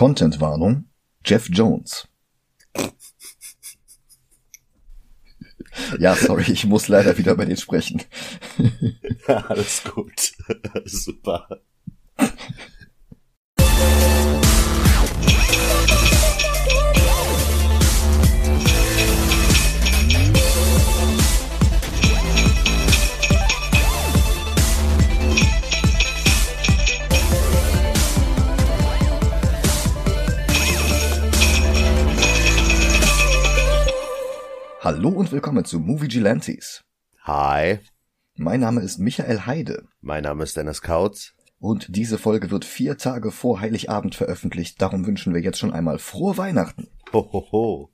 Contentwarnung. Jeff Jones. Ja, sorry, ich muss leider wieder über den sprechen. Alles gut. Super. Hallo und willkommen zu Movie Gilantes. Hi, Mein Name ist Michael Heide mein Name ist Dennis Kautz. und diese Folge wird vier Tage vor Heiligabend veröffentlicht. Darum wünschen wir jetzt schon einmal frohe Weihnachten. Hohoho.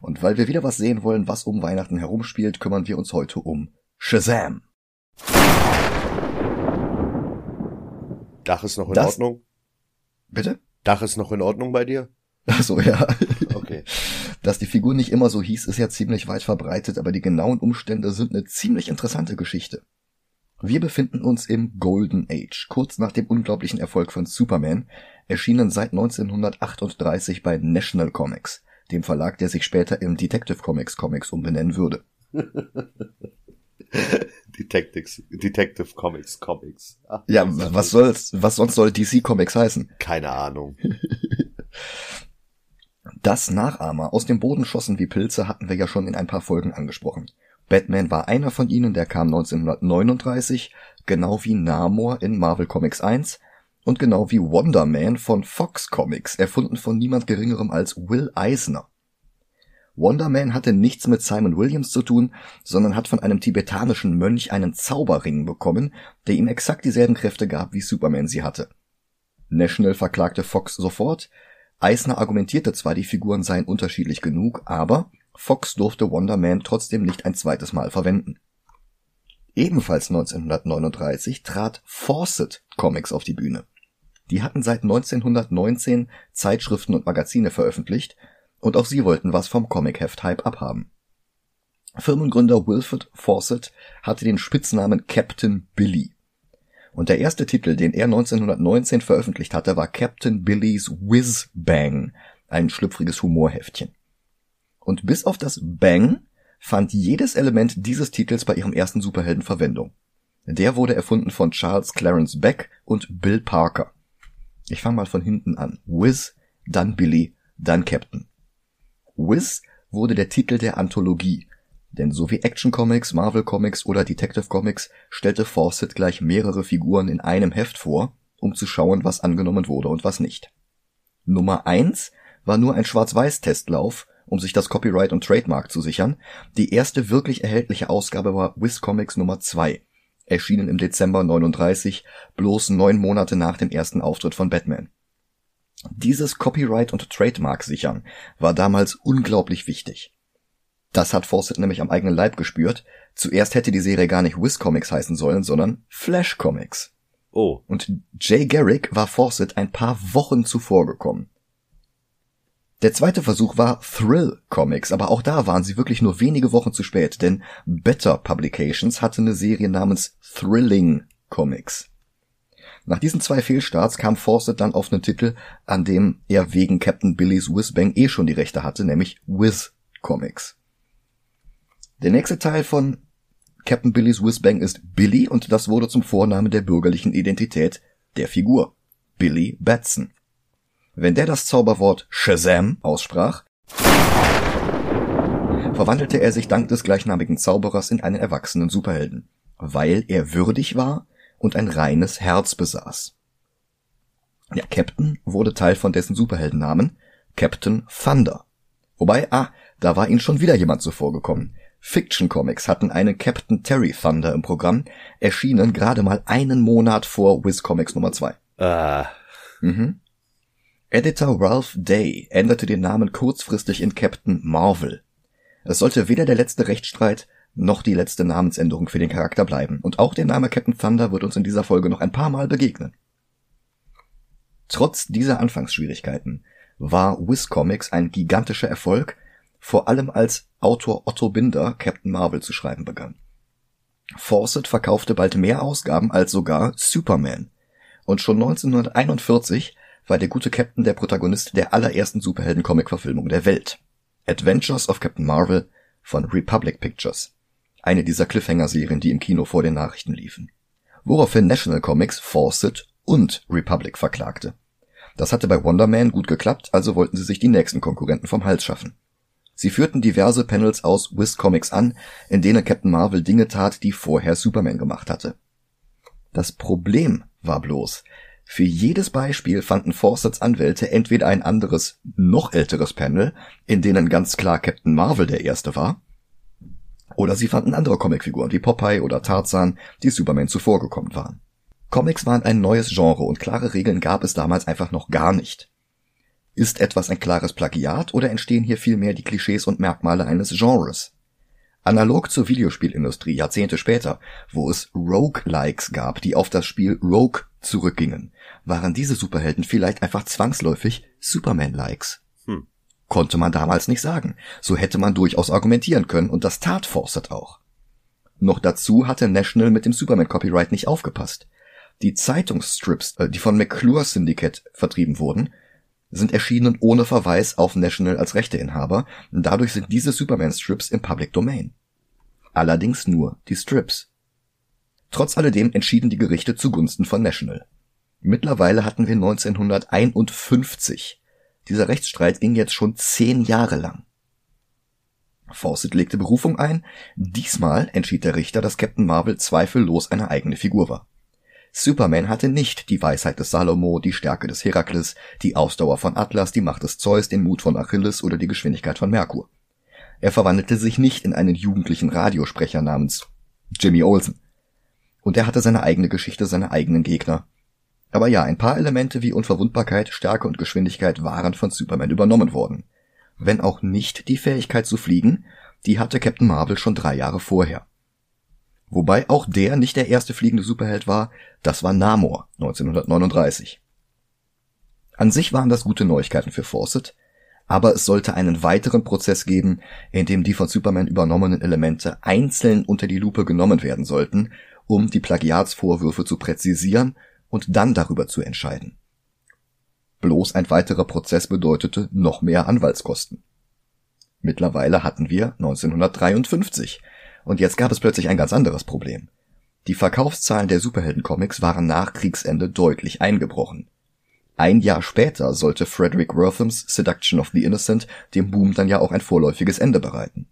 Und weil wir wieder was sehen wollen, was um Weihnachten herumspielt, kümmern wir uns heute um Shazam. Dach ist noch in Das- Ordnung? Bitte? Dach ist noch in Ordnung bei dir? Achso, ja. Dass die Figur nicht immer so hieß, ist ja ziemlich weit verbreitet, aber die genauen Umstände sind eine ziemlich interessante Geschichte. Wir befinden uns im Golden Age, kurz nach dem unglaublichen Erfolg von Superman, erschienen seit 1938 bei National Comics, dem Verlag, der sich später im Detective Comics Comics umbenennen würde. Detectives, Detective Comics, Comics. Ah, Ja, was soll's, was sonst soll DC Comics heißen? Keine Ahnung. Dass Nachahmer aus dem Boden schossen wie Pilze, hatten wir ja schon in ein paar Folgen angesprochen. Batman war einer von ihnen, der kam 1939, genau wie Namor in Marvel Comics 1 und genau wie Wonder Man von Fox Comics, erfunden von niemand geringerem als Will Eisner. Wonder Man hatte nichts mit Simon Williams zu tun, sondern hat von einem tibetanischen Mönch einen Zauberring bekommen, der ihm exakt dieselben Kräfte gab, wie Superman sie hatte. National verklagte Fox sofort, Eisner argumentierte zwar, die Figuren seien unterschiedlich genug, aber Fox durfte Wonder Man trotzdem nicht ein zweites Mal verwenden. Ebenfalls 1939 trat Fawcett Comics auf die Bühne. Die hatten seit 1919 Zeitschriften und Magazine veröffentlicht und auch sie wollten was vom Comic-Heft-Hype abhaben. Firmengründer Wilfred Fawcett hatte den Spitznamen Captain Billy. Und der erste Titel, den er 1919 veröffentlicht hatte, war Captain Billy's Whiz Bang, ein schlüpfriges Humorheftchen. Und bis auf das Bang fand jedes Element dieses Titels bei ihrem ersten Superhelden Verwendung. Der wurde erfunden von Charles Clarence Beck und Bill Parker. Ich fange mal von hinten an. Whiz, dann Billy, dann Captain. Whiz wurde der Titel der Anthologie, denn so wie Action Comics, Marvel Comics oder Detective Comics stellte Fawcett gleich mehrere Figuren in einem Heft vor, um zu schauen, was angenommen wurde und was nicht. Nummer eins war nur ein Schwarz-Weiß-Testlauf, um sich das Copyright und Trademark zu sichern. Die erste wirklich erhältliche Ausgabe war Wiz Comics Nummer zwei, erschienen im Dezember 39, bloß neun Monate nach dem ersten Auftritt von Batman. Dieses Copyright und Trademark sichern war damals unglaublich wichtig. Das hat Fawcett nämlich am eigenen Leib gespürt. Zuerst hätte die Serie gar nicht Wiz Comics heißen sollen, sondern Flash Comics. Oh, Und Jay Garrick war Fawcett ein paar Wochen zuvor gekommen. Der zweite Versuch war Thrill Comics, aber auch da waren sie wirklich nur wenige Wochen zu spät, denn Better Publications hatte eine Serie namens Thrilling Comics. Nach diesen zwei Fehlstarts kam Fawcett dann auf einen Titel, an dem er wegen Captain Billy's Whizbang eh schon die Rechte hatte, nämlich Wiz Comics. Der nächste Teil von Captain Billy's Whizbang ist Billy und das wurde zum Vornamen der bürgerlichen Identität der Figur. Billy Batson. Wenn der das Zauberwort Shazam aussprach, verwandelte er sich dank des gleichnamigen Zauberers in einen erwachsenen Superhelden, weil er würdig war und ein reines Herz besaß. Ja, Captain wurde Teil von dessen Superheldennamen, Captain Thunder. Wobei, ah, da war ihnen schon wieder jemand zuvor gekommen. Fiction Comics hatten einen Captain Terry Thunder im Programm, erschienen gerade mal einen Monat vor Wiz Comics Nummer 2. äh, Mhm. Editor Ralph Day änderte den Namen kurzfristig in Captain Marvel. Es sollte weder der letzte Rechtsstreit noch die letzte Namensänderung für den Charakter bleiben, und auch der Name Captain Thunder wird uns in dieser Folge noch ein paar Mal begegnen. Trotz dieser Anfangsschwierigkeiten war Wiz Comics ein gigantischer Erfolg, vor allem als Autor Otto Binder Captain Marvel zu schreiben begann. Fawcett verkaufte bald mehr Ausgaben als sogar Superman. Und schon 1941 war der gute Captain der Protagonist der allerersten Superhelden-Comic-Verfilmung der Welt. Adventures of Captain Marvel von Republic Pictures. Eine dieser Cliffhanger-Serien, die im Kino vor den Nachrichten liefen. Woraufhin National Comics Fawcett und Republic verklagte. Das hatte bei Wonder Man gut geklappt, also wollten sie sich die nächsten Konkurrenten vom Hals schaffen. Sie führten diverse Panels aus Wiz Comics an, in denen Captain Marvel Dinge tat, die vorher Superman gemacht hatte. Das Problem war bloß, für jedes Beispiel fanden Fawcett's Anwälte entweder ein anderes, noch älteres Panel, in denen ganz klar Captain Marvel der erste war, oder sie fanden andere Comicfiguren wie Popeye oder Tarzan, die Superman zuvorgekommen waren. Comics waren ein neues Genre und klare Regeln gab es damals einfach noch gar nicht. Ist etwas ein klares Plagiat oder entstehen hier vielmehr die Klischees und Merkmale eines Genres? Analog zur Videospielindustrie Jahrzehnte später, wo es Rogue-Likes gab, die auf das Spiel Rogue zurückgingen, waren diese Superhelden vielleicht einfach zwangsläufig Superman-Likes. Hm. Konnte man damals nicht sagen. So hätte man durchaus argumentieren können und das tat Fawcett auch. Noch dazu hatte National mit dem Superman-Copyright nicht aufgepasst. Die Zeitungsstrips, äh, die von McClure Syndicate vertrieben wurden, sind erschienen ohne Verweis auf National als Rechteinhaber, dadurch sind diese Superman-Strips im Public Domain. Allerdings nur die Strips. Trotz alledem entschieden die Gerichte zugunsten von National. Mittlerweile hatten wir 1951. Dieser Rechtsstreit ging jetzt schon zehn Jahre lang. Fawcett legte Berufung ein, diesmal entschied der Richter, dass Captain Marvel zweifellos eine eigene Figur war. Superman hatte nicht die Weisheit des Salomo, die Stärke des Herakles, die Ausdauer von Atlas, die Macht des Zeus, den Mut von Achilles oder die Geschwindigkeit von Merkur. Er verwandelte sich nicht in einen jugendlichen Radiosprecher namens Jimmy Olsen. Und er hatte seine eigene Geschichte, seine eigenen Gegner. Aber ja, ein paar Elemente wie Unverwundbarkeit, Stärke und Geschwindigkeit waren von Superman übernommen worden. Wenn auch nicht die Fähigkeit zu fliegen, die hatte Captain Marvel schon drei Jahre vorher. Wobei auch der nicht der erste fliegende Superheld war, das war Namor 1939. An sich waren das gute Neuigkeiten für Fawcett, aber es sollte einen weiteren Prozess geben, in dem die von Superman übernommenen Elemente einzeln unter die Lupe genommen werden sollten, um die Plagiatsvorwürfe zu präzisieren und dann darüber zu entscheiden. Bloß ein weiterer Prozess bedeutete noch mehr Anwaltskosten. Mittlerweile hatten wir 1953 und jetzt gab es plötzlich ein ganz anderes Problem. Die Verkaufszahlen der Superheldencomics waren nach Kriegsende deutlich eingebrochen. Ein Jahr später sollte Frederick Worthams Seduction of the Innocent dem Boom dann ja auch ein vorläufiges Ende bereiten.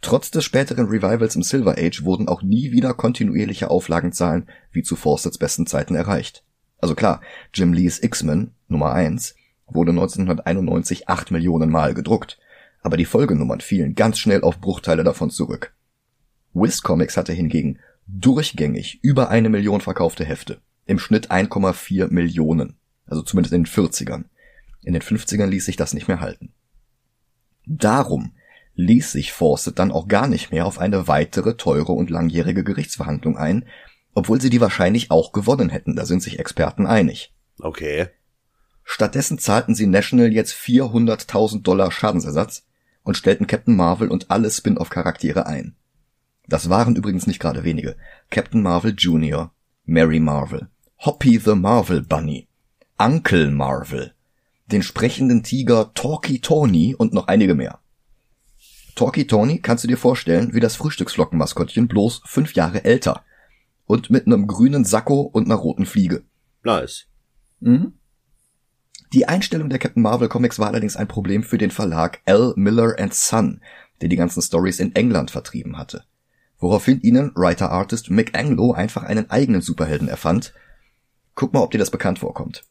Trotz des späteren Revivals im Silver Age wurden auch nie wieder kontinuierliche Auflagenzahlen wie zu Fawcett's besten Zeiten erreicht. Also klar, Jim Lees X-Men Nummer 1 wurde 1991 acht Millionen Mal gedruckt, aber die Folgenummern fielen ganz schnell auf Bruchteile davon zurück. Wiz Comics hatte hingegen durchgängig über eine Million verkaufte Hefte. Im Schnitt 1,4 Millionen. Also zumindest in den 40ern. In den 50ern ließ sich das nicht mehr halten. Darum ließ sich Fawcett dann auch gar nicht mehr auf eine weitere teure und langjährige Gerichtsverhandlung ein, obwohl sie die wahrscheinlich auch gewonnen hätten, da sind sich Experten einig. Okay. Stattdessen zahlten sie National jetzt 400.000 Dollar Schadensersatz und stellten Captain Marvel und alle Spin-off-Charaktere ein. Das waren übrigens nicht gerade wenige. Captain Marvel Jr., Mary Marvel, Hoppy the Marvel Bunny, Uncle Marvel, den sprechenden Tiger Talkie Tony und noch einige mehr. Talkie Tony kannst du dir vorstellen wie das Frühstücksflockenmaskottchen bloß fünf Jahre älter und mit einem grünen Sakko und einer roten Fliege. Nice. Mhm. Die Einstellung der Captain Marvel Comics war allerdings ein Problem für den Verlag L. Miller Son, der die ganzen Stories in England vertrieben hatte woraufhin ihnen Writer-Artist Mick Anglo einfach einen eigenen Superhelden erfand. Guck mal, ob dir das bekannt vorkommt.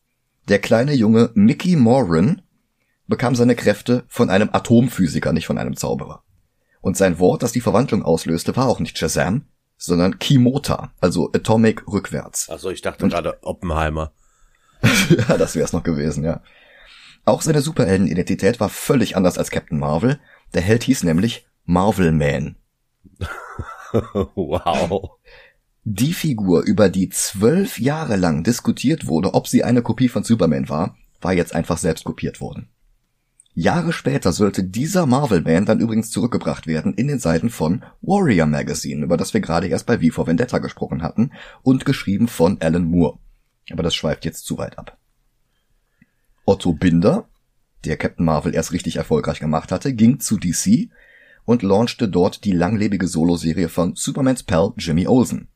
Der kleine Junge Mickey Moran bekam seine Kräfte von einem Atomphysiker, nicht von einem Zauberer. Und sein Wort, das die Verwandlung auslöste, war auch nicht Shazam, sondern Kimota, also Atomic rückwärts. Also ich dachte Und, gerade Oppenheimer. ja, das wär's noch gewesen, ja. Auch seine Superheldenidentität war völlig anders als Captain Marvel. Der Held hieß nämlich Marvel Man. wow. Die Figur, über die zwölf Jahre lang diskutiert wurde, ob sie eine Kopie von Superman war, war jetzt einfach selbst kopiert worden. Jahre später sollte dieser Marvel-Man dann übrigens zurückgebracht werden in den Seiten von Warrior Magazine, über das wir gerade erst bei V for Vendetta gesprochen hatten, und geschrieben von Alan Moore. Aber das schweift jetzt zu weit ab. Otto Binder, der Captain Marvel erst richtig erfolgreich gemacht hatte, ging zu DC und launchte dort die langlebige Soloserie von Supermans Pal Jimmy Olsen.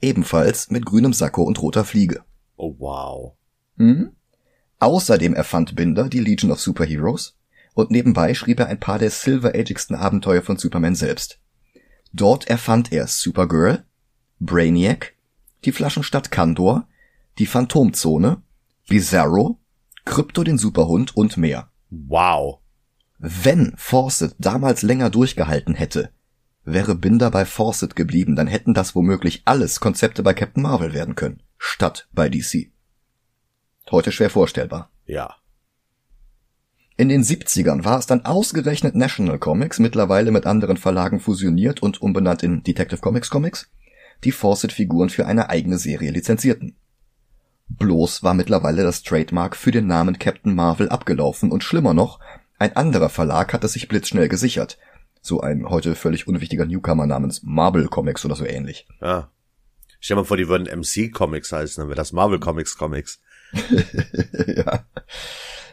Ebenfalls mit grünem Sakko und roter Fliege. Oh wow. Mhm. Außerdem erfand Binder die Legion of Superheroes und nebenbei schrieb er ein paar der Silver Ageigsten Abenteuer von Superman selbst. Dort erfand er Supergirl, Brainiac, die Flaschenstadt Kandor, die Phantomzone, Bizarro, Krypto den Superhund und mehr. Wow. Wenn Fawcett damals länger durchgehalten hätte, wäre Binder bei Fawcett geblieben, dann hätten das womöglich alles Konzepte bei Captain Marvel werden können, statt bei DC. Heute schwer vorstellbar. Ja. In den 70ern war es dann ausgerechnet National Comics, mittlerweile mit anderen Verlagen fusioniert und umbenannt in Detective Comics Comics, die Fawcett-Figuren für eine eigene Serie lizenzierten. Bloß war mittlerweile das Trademark für den Namen Captain Marvel abgelaufen und schlimmer noch, ein anderer Verlag hatte sich blitzschnell gesichert. So ein heute völlig unwichtiger Newcomer namens Marvel Comics oder so ähnlich. Ja. Stell dir mal vor, die würden MC Comics heißen, dann wäre das Marvel Comics Comics. ja.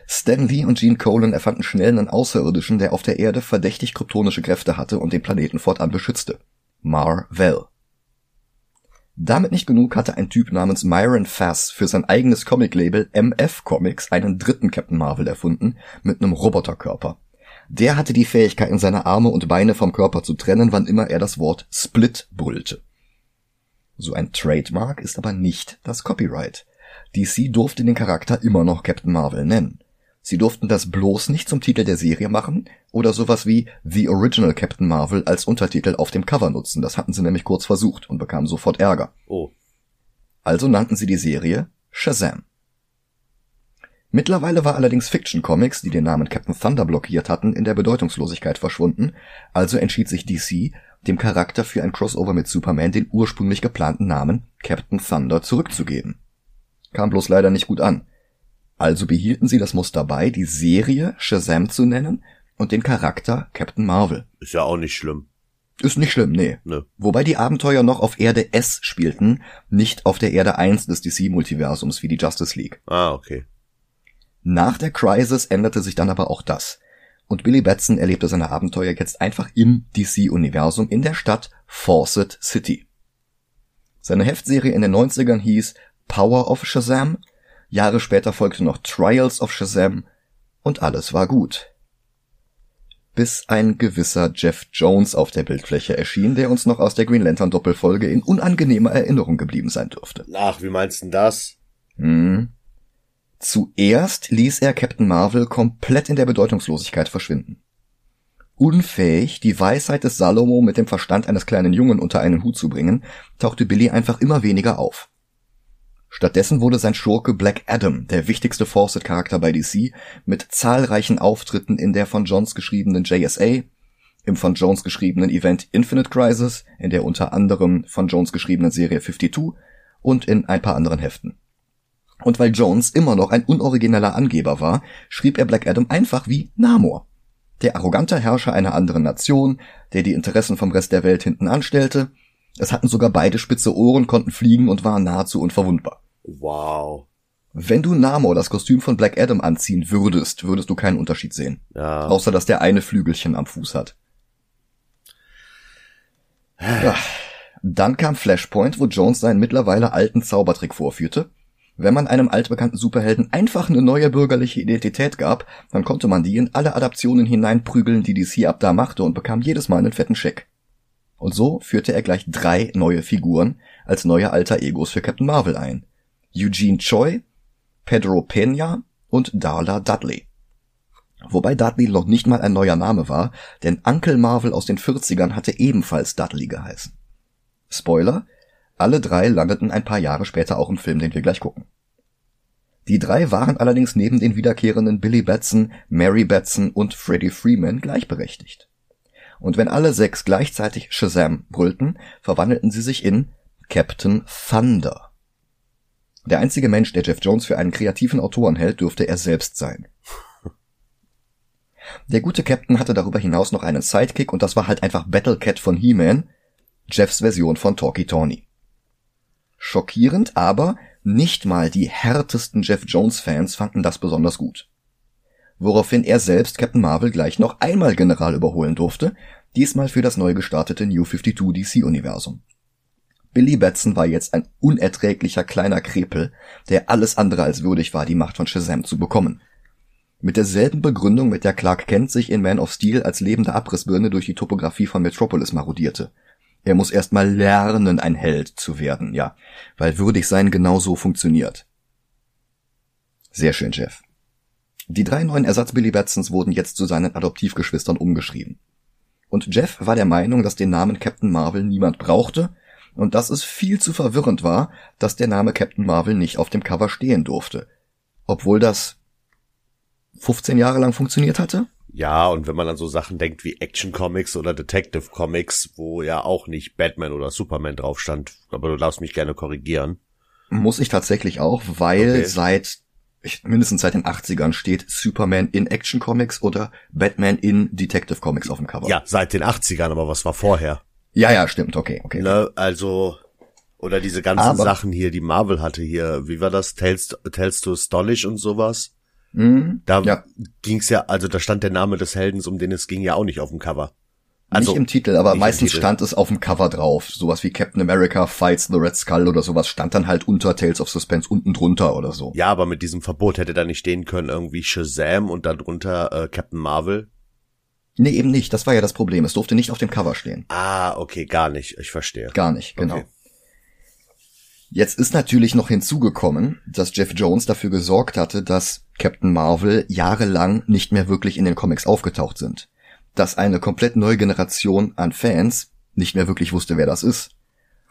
Stan Lee und Gene Colan erfanden schnell einen Außerirdischen, der auf der Erde verdächtig kryptonische Kräfte hatte und den Planeten fortan beschützte. Mar-Vell. Damit nicht genug hatte ein Typ namens Myron Fass für sein eigenes Comic-Label MF Comics einen dritten Captain Marvel erfunden mit einem Roboterkörper. Der hatte die Fähigkeit, seine Arme und Beine vom Körper zu trennen, wann immer er das Wort Split brüllte. So ein Trademark ist aber nicht das Copyright. DC durfte den Charakter immer noch Captain Marvel nennen. Sie durften das bloß nicht zum Titel der Serie machen oder sowas wie The Original Captain Marvel als Untertitel auf dem Cover nutzen. Das hatten sie nämlich kurz versucht und bekamen sofort Ärger. Oh. Also nannten sie die Serie Shazam. Mittlerweile war allerdings Fiction Comics, die den Namen Captain Thunder blockiert hatten, in der Bedeutungslosigkeit verschwunden, also entschied sich DC, dem Charakter für ein Crossover mit Superman den ursprünglich geplanten Namen Captain Thunder zurückzugeben. Kam bloß leider nicht gut an. Also behielten sie das Muster bei, die Serie Shazam zu nennen und den Charakter Captain Marvel. Ist ja auch nicht schlimm. Ist nicht schlimm, nee. Ne. Wobei die Abenteuer noch auf Erde S spielten, nicht auf der Erde 1 des DC-Multiversums wie die Justice League. Ah, okay. Nach der Crisis änderte sich dann aber auch das. Und Billy Batson erlebte seine Abenteuer jetzt einfach im DC-Universum in der Stadt Fawcett City. Seine Heftserie in den 90ern hieß Power of Shazam Jahre später folgte noch Trials of Shazam und alles war gut. Bis ein gewisser Jeff Jones auf der Bildfläche erschien, der uns noch aus der Green Lantern Doppelfolge in unangenehmer Erinnerung geblieben sein dürfte. Ach, wie meinst du denn das? Hm. Zuerst ließ er Captain Marvel komplett in der Bedeutungslosigkeit verschwinden. Unfähig, die Weisheit des Salomo mit dem Verstand eines kleinen Jungen unter einen Hut zu bringen, tauchte Billy einfach immer weniger auf. Stattdessen wurde sein Schurke Black Adam der wichtigste Fawcett-Charakter bei DC mit zahlreichen Auftritten in der von Jones geschriebenen JSA, im von Jones geschriebenen Event Infinite Crisis, in der unter anderem von Jones geschriebenen Serie 52 und in ein paar anderen Heften. Und weil Jones immer noch ein unorigineller Angeber war, schrieb er Black Adam einfach wie Namor. Der arrogante Herrscher einer anderen Nation, der die Interessen vom Rest der Welt hinten anstellte. Es hatten sogar beide spitze Ohren, konnten fliegen und waren nahezu unverwundbar. Wow. Wenn du Namor das Kostüm von Black Adam anziehen würdest, würdest du keinen Unterschied sehen. Ja. Außer dass der eine Flügelchen am Fuß hat. Ja. Dann kam Flashpoint, wo Jones seinen mittlerweile alten Zaubertrick vorführte. Wenn man einem altbekannten Superhelden einfach eine neue bürgerliche Identität gab, dann konnte man die in alle Adaptionen hineinprügeln, die DC ab da machte und bekam jedes Mal einen fetten Scheck. Und so führte er gleich drei neue Figuren als neue alter Egos für Captain Marvel ein. Eugene Choi, Pedro Pena und Darla Dudley. Wobei Dudley noch nicht mal ein neuer Name war, denn Uncle Marvel aus den 40ern hatte ebenfalls Dudley geheißen. Spoiler, alle drei landeten ein paar Jahre später auch im Film, den wir gleich gucken. Die drei waren allerdings neben den wiederkehrenden Billy Batson, Mary Batson und Freddie Freeman gleichberechtigt. Und wenn alle sechs gleichzeitig Shazam brüllten, verwandelten sie sich in Captain Thunder. Der einzige Mensch, der Jeff Jones für einen kreativen Autoren hält, dürfte er selbst sein. Der gute Captain hatte darüber hinaus noch einen Sidekick und das war halt einfach Battlecat von He-Man, Jeffs Version von Talkie Tawny. Schockierend, aber nicht mal die härtesten Jeff Jones Fans fanden das besonders gut. Woraufhin er selbst Captain Marvel gleich noch einmal General überholen durfte, diesmal für das neu gestartete New 52 DC-Universum. Billy Batson war jetzt ein unerträglicher kleiner Krepel, der alles andere als würdig war, die Macht von Shazam zu bekommen. Mit derselben Begründung, mit der Clark Kent sich in Man of Steel als lebende Abrissbirne durch die Topografie von Metropolis marodierte. Er muss erstmal lernen, ein Held zu werden, ja, weil würdig sein genauso funktioniert. Sehr schön, Jeff. Die drei neuen Ersatz-Billy Batsons wurden jetzt zu seinen Adoptivgeschwistern umgeschrieben. Und Jeff war der Meinung, dass den Namen Captain Marvel niemand brauchte und dass es viel zu verwirrend war, dass der Name Captain Marvel nicht auf dem Cover stehen durfte. Obwohl das 15 Jahre lang funktioniert hatte? Ja, und wenn man an so Sachen denkt wie Action Comics oder Detective Comics, wo ja auch nicht Batman oder Superman drauf stand, aber du darfst mich gerne korrigieren. Muss ich tatsächlich auch, weil okay. seit mindestens seit den 80ern steht Superman in Action Comics oder Batman in Detective Comics auf dem Cover. Ja, seit den 80ern, aber was war vorher? Ja, ja, stimmt, okay, okay. Ne, also, oder diese ganzen aber, Sachen hier, die Marvel hatte hier, wie war das? Tales, Tales to Astonish und sowas? Mhm, da ja. ging's ja, also da stand der Name des Heldens, um den es ging, ja auch nicht auf dem Cover. Also, nicht im Titel, aber meistens Titel. stand es auf dem Cover drauf. Sowas wie Captain America Fights the Red Skull oder sowas stand dann halt unter Tales of Suspense unten drunter oder so. Ja, aber mit diesem Verbot hätte da nicht stehen können irgendwie Shazam und dann drunter äh, Captain Marvel. Nee, eben nicht. Das war ja das Problem. Es durfte nicht auf dem Cover stehen. Ah, okay, gar nicht. Ich verstehe. Gar nicht, genau. Okay. Jetzt ist natürlich noch hinzugekommen, dass Jeff Jones dafür gesorgt hatte, dass Captain Marvel jahrelang nicht mehr wirklich in den Comics aufgetaucht sind dass eine komplett neue Generation an Fans nicht mehr wirklich wusste, wer das ist.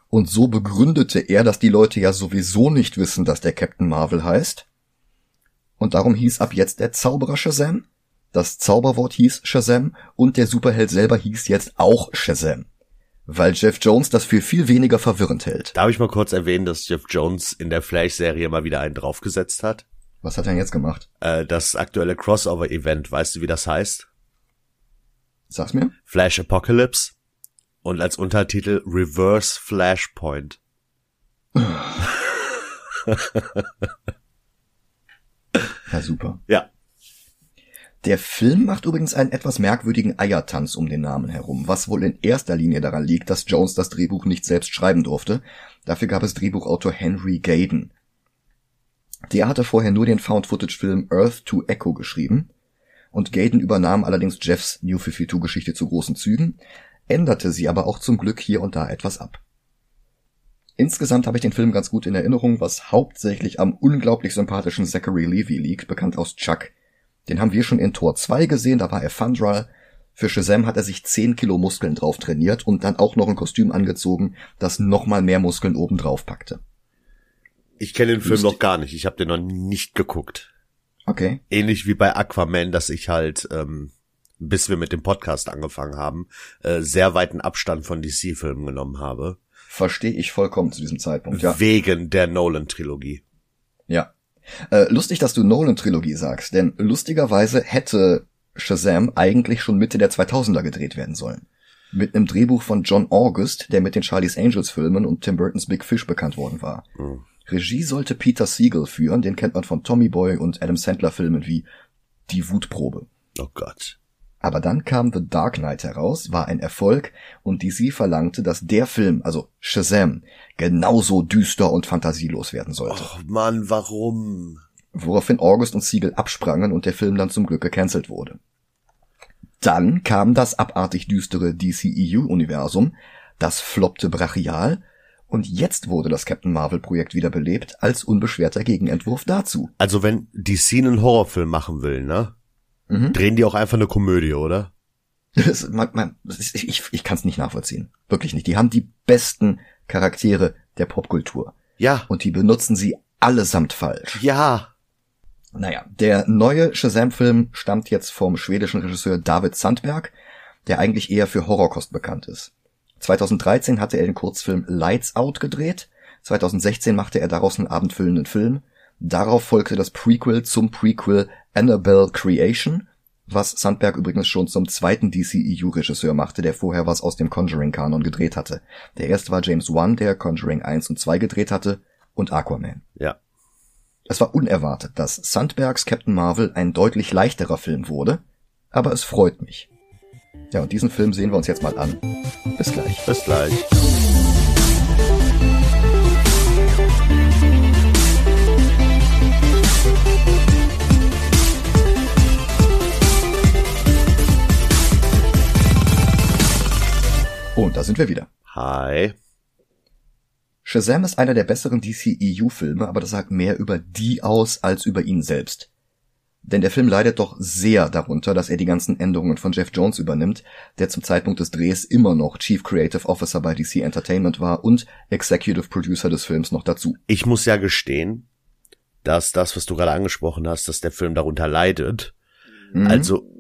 Und so begründete er, dass die Leute ja sowieso nicht wissen, dass der Captain Marvel heißt. Und darum hieß ab jetzt der Zauberer Shazam, das Zauberwort hieß Shazam und der Superheld selber hieß jetzt auch Shazam. Weil Jeff Jones das für viel weniger verwirrend hält. Darf ich mal kurz erwähnen, dass Jeff Jones in der Flash-Serie mal wieder einen draufgesetzt hat? Was hat er denn jetzt gemacht? Äh, das aktuelle Crossover-Event, weißt du, wie das heißt? Sag's mir. Flash Apocalypse und als Untertitel Reverse Flashpoint. ja, super. Ja. Der Film macht übrigens einen etwas merkwürdigen Eiertanz um den Namen herum, was wohl in erster Linie daran liegt, dass Jones das Drehbuch nicht selbst schreiben durfte. Dafür gab es Drehbuchautor Henry Gaden. Der hatte vorher nur den Found-Footage-Film Earth to Echo geschrieben und Gaden übernahm allerdings Jeffs New 52-Geschichte zu großen Zügen, änderte sie aber auch zum Glück hier und da etwas ab. Insgesamt habe ich den Film ganz gut in Erinnerung, was hauptsächlich am unglaublich sympathischen Zachary Levy liegt, bekannt aus Chuck. Den haben wir schon in Tor 2 gesehen, da war er Fundral. Für Shazam hat er sich 10 Kilo Muskeln drauf trainiert und dann auch noch ein Kostüm angezogen, das nochmal mehr Muskeln oben drauf packte. Ich kenne den Film Lustig. noch gar nicht, ich habe den noch nicht geguckt. Okay. Ähnlich wie bei Aquaman, dass ich halt, ähm, bis wir mit dem Podcast angefangen haben, äh, sehr weiten Abstand von DC-Filmen genommen habe. Verstehe ich vollkommen zu diesem Zeitpunkt, ja. Wegen der Nolan-Trilogie. Ja. Äh, lustig, dass du Nolan-Trilogie sagst, denn lustigerweise hätte Shazam eigentlich schon Mitte der 2000er gedreht werden sollen. Mit einem Drehbuch von John August, der mit den Charlie's Angels Filmen und Tim Burtons Big Fish bekannt worden war. Mhm. Regie sollte Peter Siegel führen, den kennt man von Tommy Boy und Adam Sandler Filmen wie Die Wutprobe. Oh Gott. Aber dann kam The Dark Knight heraus, war ein Erfolg und DC verlangte, dass der Film, also Shazam, genauso düster und fantasielos werden sollte. Och Mann, warum? Woraufhin August und Siegel absprangen und der Film dann zum Glück gecancelt wurde. Dann kam das abartig düstere DCEU-Universum, das floppte brachial und jetzt wurde das Captain Marvel Projekt wiederbelebt als unbeschwerter Gegenentwurf dazu. Also wenn DC einen Horrorfilm machen will, ne? Mhm. Drehen die auch einfach eine Komödie, oder? Das, man, man, ich ich kann es nicht nachvollziehen. Wirklich nicht. Die haben die besten Charaktere der Popkultur. Ja. Und die benutzen sie allesamt falsch. Ja. Naja, der neue Shazam-Film stammt jetzt vom schwedischen Regisseur David Sandberg, der eigentlich eher für Horrorkost bekannt ist. 2013 hatte er den Kurzfilm Lights Out gedreht. 2016 machte er daraus einen abendfüllenden Film. Darauf folgte das Prequel zum Prequel Annabelle Creation, was Sandberg übrigens schon zum zweiten DCEU-Regisseur machte, der vorher was aus dem Conjuring-Kanon gedreht hatte. Der erste war James Wan, der Conjuring 1 und 2 gedreht hatte, und Aquaman. Ja. Es war unerwartet, dass Sandbergs Captain Marvel ein deutlich leichterer Film wurde, aber es freut mich. Ja, und diesen Film sehen wir uns jetzt mal an. Bis gleich. Bis gleich. Und da sind wir wieder. Hi. Shazam ist einer der besseren DC-EU-Filme, aber das sagt mehr über die aus als über ihn selbst. Denn der Film leidet doch sehr darunter, dass er die ganzen Änderungen von Jeff Jones übernimmt, der zum Zeitpunkt des Drehs immer noch Chief Creative Officer bei DC Entertainment war und Executive Producer des Films noch dazu. Ich muss ja gestehen, dass das, was du gerade angesprochen hast, dass der Film darunter leidet. Mhm. Also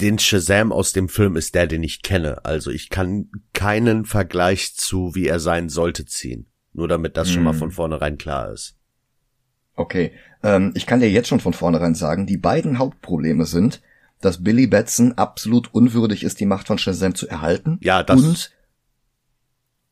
den Shazam aus dem Film ist der, den ich kenne. Also ich kann keinen Vergleich zu, wie er sein sollte, ziehen. Nur damit das hm. schon mal hm. von vornherein klar ist. Okay, ähm, ich kann dir jetzt schon von vornherein sagen, die beiden Hauptprobleme sind, dass Billy Batson absolut unwürdig ist, die Macht von Shazam zu erhalten. Ja, das. Und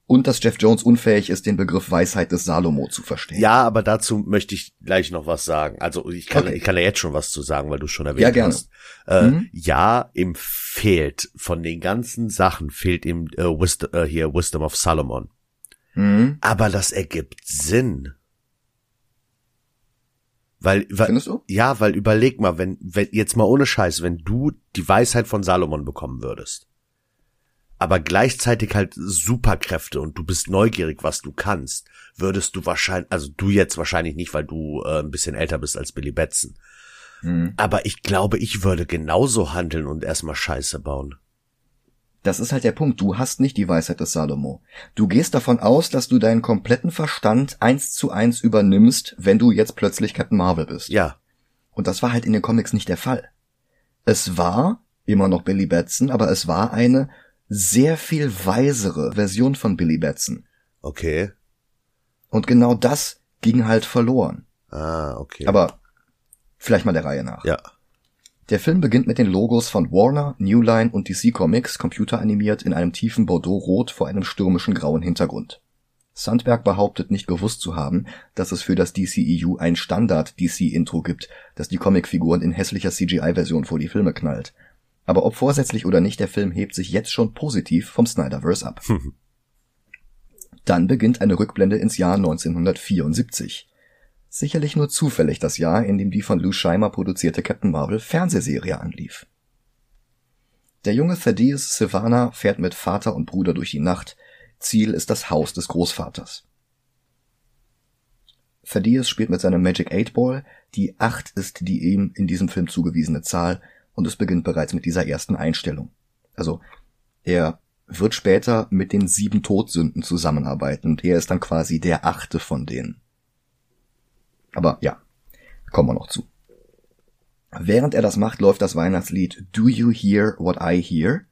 und dass Jeff Jones unfähig ist, den Begriff Weisheit des Salomo zu verstehen. Ja, aber dazu möchte ich gleich noch was sagen. Also ich kann, okay. ich kann ja jetzt schon was zu sagen, weil du schon erwähnt ja, gerne. hast. Äh, mhm. Ja, ihm fehlt von den ganzen Sachen fehlt ihm äh, Wisdom, äh, hier Wisdom of Solomon. Mhm. Aber das ergibt Sinn. Weil, weil Findest du? ja, weil überleg mal, wenn, wenn jetzt mal ohne Scheiß, wenn du die Weisheit von Salomon bekommen würdest aber gleichzeitig halt Superkräfte und du bist neugierig, was du kannst, würdest du wahrscheinlich, also du jetzt wahrscheinlich nicht, weil du äh, ein bisschen älter bist als Billy Batson. Mhm. Aber ich glaube, ich würde genauso handeln und erstmal Scheiße bauen. Das ist halt der Punkt. Du hast nicht die Weisheit des Salomo. Du gehst davon aus, dass du deinen kompletten Verstand eins zu eins übernimmst, wenn du jetzt plötzlich Captain Marvel bist. Ja. Und das war halt in den Comics nicht der Fall. Es war immer noch Billy Batson, aber es war eine sehr viel weisere Version von Billy Batson. Okay. Und genau das ging halt verloren. Ah, okay. Aber vielleicht mal der Reihe nach. Ja. Der Film beginnt mit den Logos von Warner, New Line und DC Comics computeranimiert in einem tiefen Bordeaux-Rot vor einem stürmischen grauen Hintergrund. Sandberg behauptet nicht gewusst zu haben, dass es für das DCEU ein Standard-DC-Intro gibt, das die Comicfiguren in hässlicher CGI-Version vor die Filme knallt. Aber ob vorsätzlich oder nicht, der Film hebt sich jetzt schon positiv vom Snyderverse ab. Dann beginnt eine Rückblende ins Jahr 1974. Sicherlich nur zufällig das Jahr, in dem die von Lou Scheimer produzierte Captain Marvel Fernsehserie anlief. Der junge Thaddeus Savannah fährt mit Vater und Bruder durch die Nacht. Ziel ist das Haus des Großvaters. Thaddeus spielt mit seinem Magic 8 Ball. Die 8 ist die ihm in diesem Film zugewiesene Zahl und es beginnt bereits mit dieser ersten Einstellung. Also er wird später mit den sieben Todsünden zusammenarbeiten und er ist dann quasi der achte von denen. Aber ja, kommen wir noch zu. Während er das macht, läuft das Weihnachtslied Do You Hear What I Hear?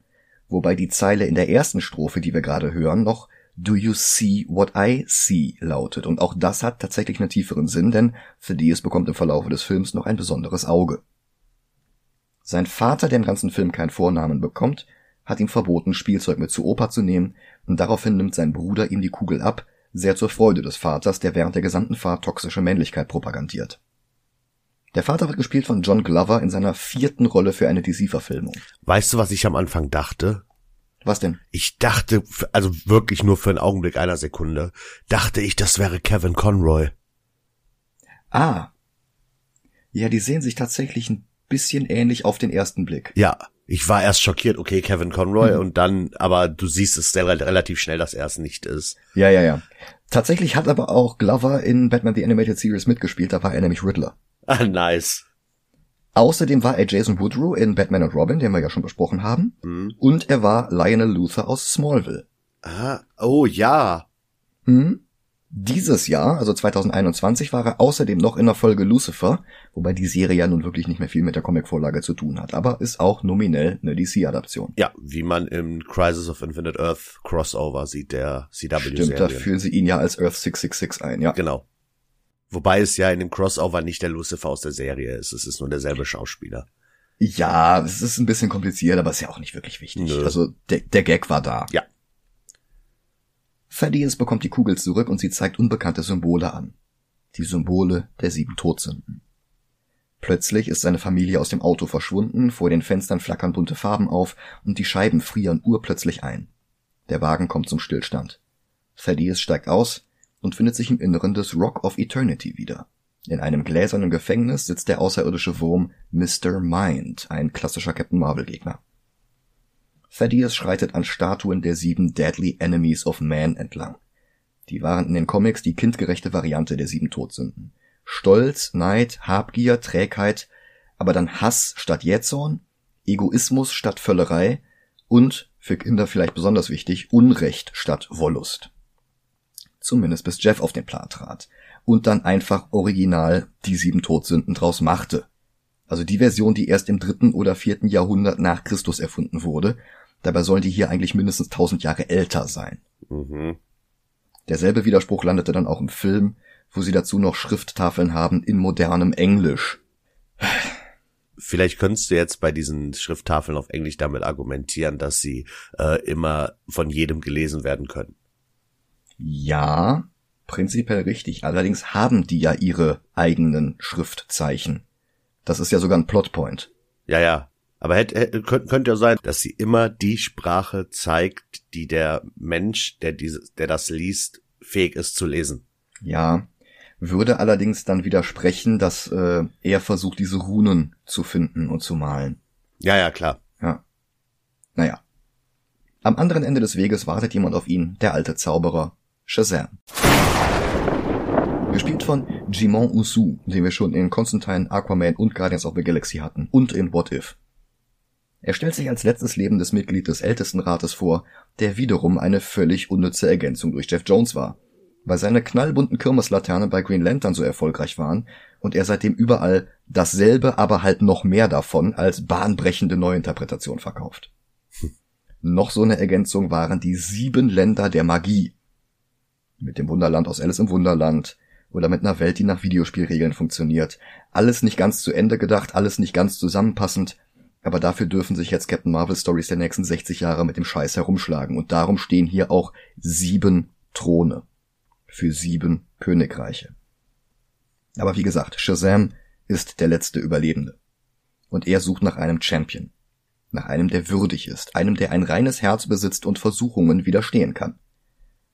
Wobei die Zeile in der ersten Strophe, die wir gerade hören, noch Do you see what I see lautet. Und auch das hat tatsächlich einen tieferen Sinn, denn Thaddeus bekommt im Verlauf des Films noch ein besonderes Auge. Sein Vater, der im ganzen Film keinen Vornamen bekommt, hat ihm verboten, Spielzeug mit zu Opa zu nehmen, und daraufhin nimmt sein Bruder ihm die Kugel ab, sehr zur Freude des Vaters, der während der gesamten Fahrt toxische Männlichkeit propagandiert. Der Vater wird gespielt von John Glover in seiner vierten Rolle für eine DC-Verfilmung. Weißt du, was ich am Anfang dachte? Was denn? Ich dachte, also wirklich nur für einen Augenblick einer Sekunde, dachte ich, das wäre Kevin Conroy. Ah. Ja, die sehen sich tatsächlich ein bisschen ähnlich auf den ersten Blick. Ja, ich war erst schockiert, okay, Kevin Conroy mhm. und dann, aber du siehst es relativ schnell, dass er es nicht ist. Ja, ja, ja. Tatsächlich hat aber auch Glover in Batman The Animated Series mitgespielt, da war er nämlich Riddler. Ah, nice. Außerdem war er Jason Woodrow in Batman und Robin, den wir ja schon besprochen haben. Mhm. Und er war Lionel Luther aus Smallville. Ah, oh ja. Mhm. Dieses Jahr, also 2021, war er außerdem noch in der Folge Lucifer, wobei die Serie ja nun wirklich nicht mehr viel mit der Comicvorlage zu tun hat, aber ist auch nominell eine DC-Adaption. Ja, wie man im Crisis of Infinite Earth Crossover sieht, der CW-Serie. Stimmt, da führen sie ihn ja als Earth 666 ein, ja. Genau. Wobei es ja in dem Crossover nicht der Lucifer aus der Serie ist, es ist nur derselbe Schauspieler. Ja, es ist ein bisschen kompliziert, aber ist ja auch nicht wirklich wichtig. Nö. Also der, der Gag war da. Ja. Thaddeus bekommt die Kugel zurück und sie zeigt unbekannte Symbole an. die Symbole der sieben Todsünden. Plötzlich ist seine Familie aus dem Auto verschwunden, vor den Fenstern flackern bunte Farben auf und die Scheiben frieren urplötzlich ein. Der Wagen kommt zum Stillstand. Thaddeus steigt aus und findet sich im Inneren des Rock of Eternity wieder. In einem gläsernen Gefängnis sitzt der außerirdische Wurm Mr. Mind, ein klassischer Captain Marvel Gegner. Thaddeus schreitet an Statuen der sieben Deadly Enemies of Man entlang. Die waren in den Comics die kindgerechte Variante der sieben Todsünden. Stolz, Neid, Habgier, Trägheit, aber dann Hass statt Jähzorn, Egoismus statt Völlerei und, für Kinder vielleicht besonders wichtig, Unrecht statt Wollust. Zumindest bis Jeff auf den Plan trat und dann einfach original die sieben Todsünden draus machte. Also die Version, die erst im dritten oder vierten Jahrhundert nach Christus erfunden wurde. Dabei sollen die hier eigentlich mindestens tausend Jahre älter sein. Mhm. Derselbe Widerspruch landete dann auch im Film, wo sie dazu noch Schrifttafeln haben in modernem Englisch. Vielleicht könntest du jetzt bei diesen Schrifttafeln auf Englisch damit argumentieren, dass sie äh, immer von jedem gelesen werden können. Ja, prinzipiell richtig. Allerdings haben die ja ihre eigenen Schriftzeichen. Das ist ja sogar ein Plotpoint. Ja, ja. Aber hätte, könnte, könnte ja sein, dass sie immer die Sprache zeigt, die der Mensch, der dieses, der das liest, fähig ist zu lesen. Ja, würde allerdings dann widersprechen, dass äh, er versucht, diese Runen zu finden und zu malen. Ja, ja, klar. Ja. Naja. Am anderen Ende des Weges wartet jemand auf ihn, der alte Zauberer, Shazam. Gespielt von Jimon Usu, den wir schon in Constantine, Aquaman und Guardians of the Galaxy hatten und in What If. Er stellt sich als letztes lebendes Mitglied des Ältestenrates vor, der wiederum eine völlig unnütze Ergänzung durch Jeff Jones war weil seine knallbunten Kirmeslaternen bei Green Lantern so erfolgreich waren und er seitdem überall dasselbe, aber halt noch mehr davon als bahnbrechende Neuinterpretation verkauft. Hm. Noch so eine Ergänzung waren die sieben Länder der Magie. Mit dem Wunderland aus Alice im Wunderland oder mit einer Welt, die nach Videospielregeln funktioniert. Alles nicht ganz zu Ende gedacht, alles nicht ganz zusammenpassend, aber dafür dürfen sich jetzt Captain Marvel Stories der nächsten 60 Jahre mit dem Scheiß herumschlagen und darum stehen hier auch sieben Throne für sieben Königreiche. Aber wie gesagt, Shazam ist der letzte Überlebende. Und er sucht nach einem Champion. Nach einem, der würdig ist, einem, der ein reines Herz besitzt und Versuchungen widerstehen kann.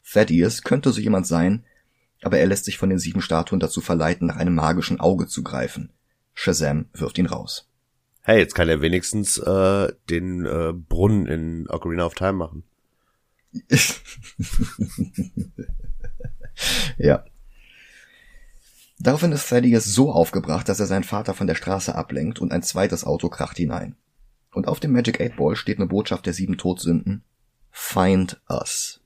Thaddeus könnte so jemand sein, aber er lässt sich von den sieben Statuen dazu verleiten, nach einem magischen Auge zu greifen. Shazam wirft ihn raus. Hey, jetzt kann er wenigstens äh, den äh, Brunnen in Ocarina of Time machen. ja. Daraufhin ist Thaddeus so aufgebracht, dass er seinen Vater von der Straße ablenkt und ein zweites Auto kracht hinein. Und auf dem Magic 8 Ball steht eine Botschaft der sieben Todsünden. Find us.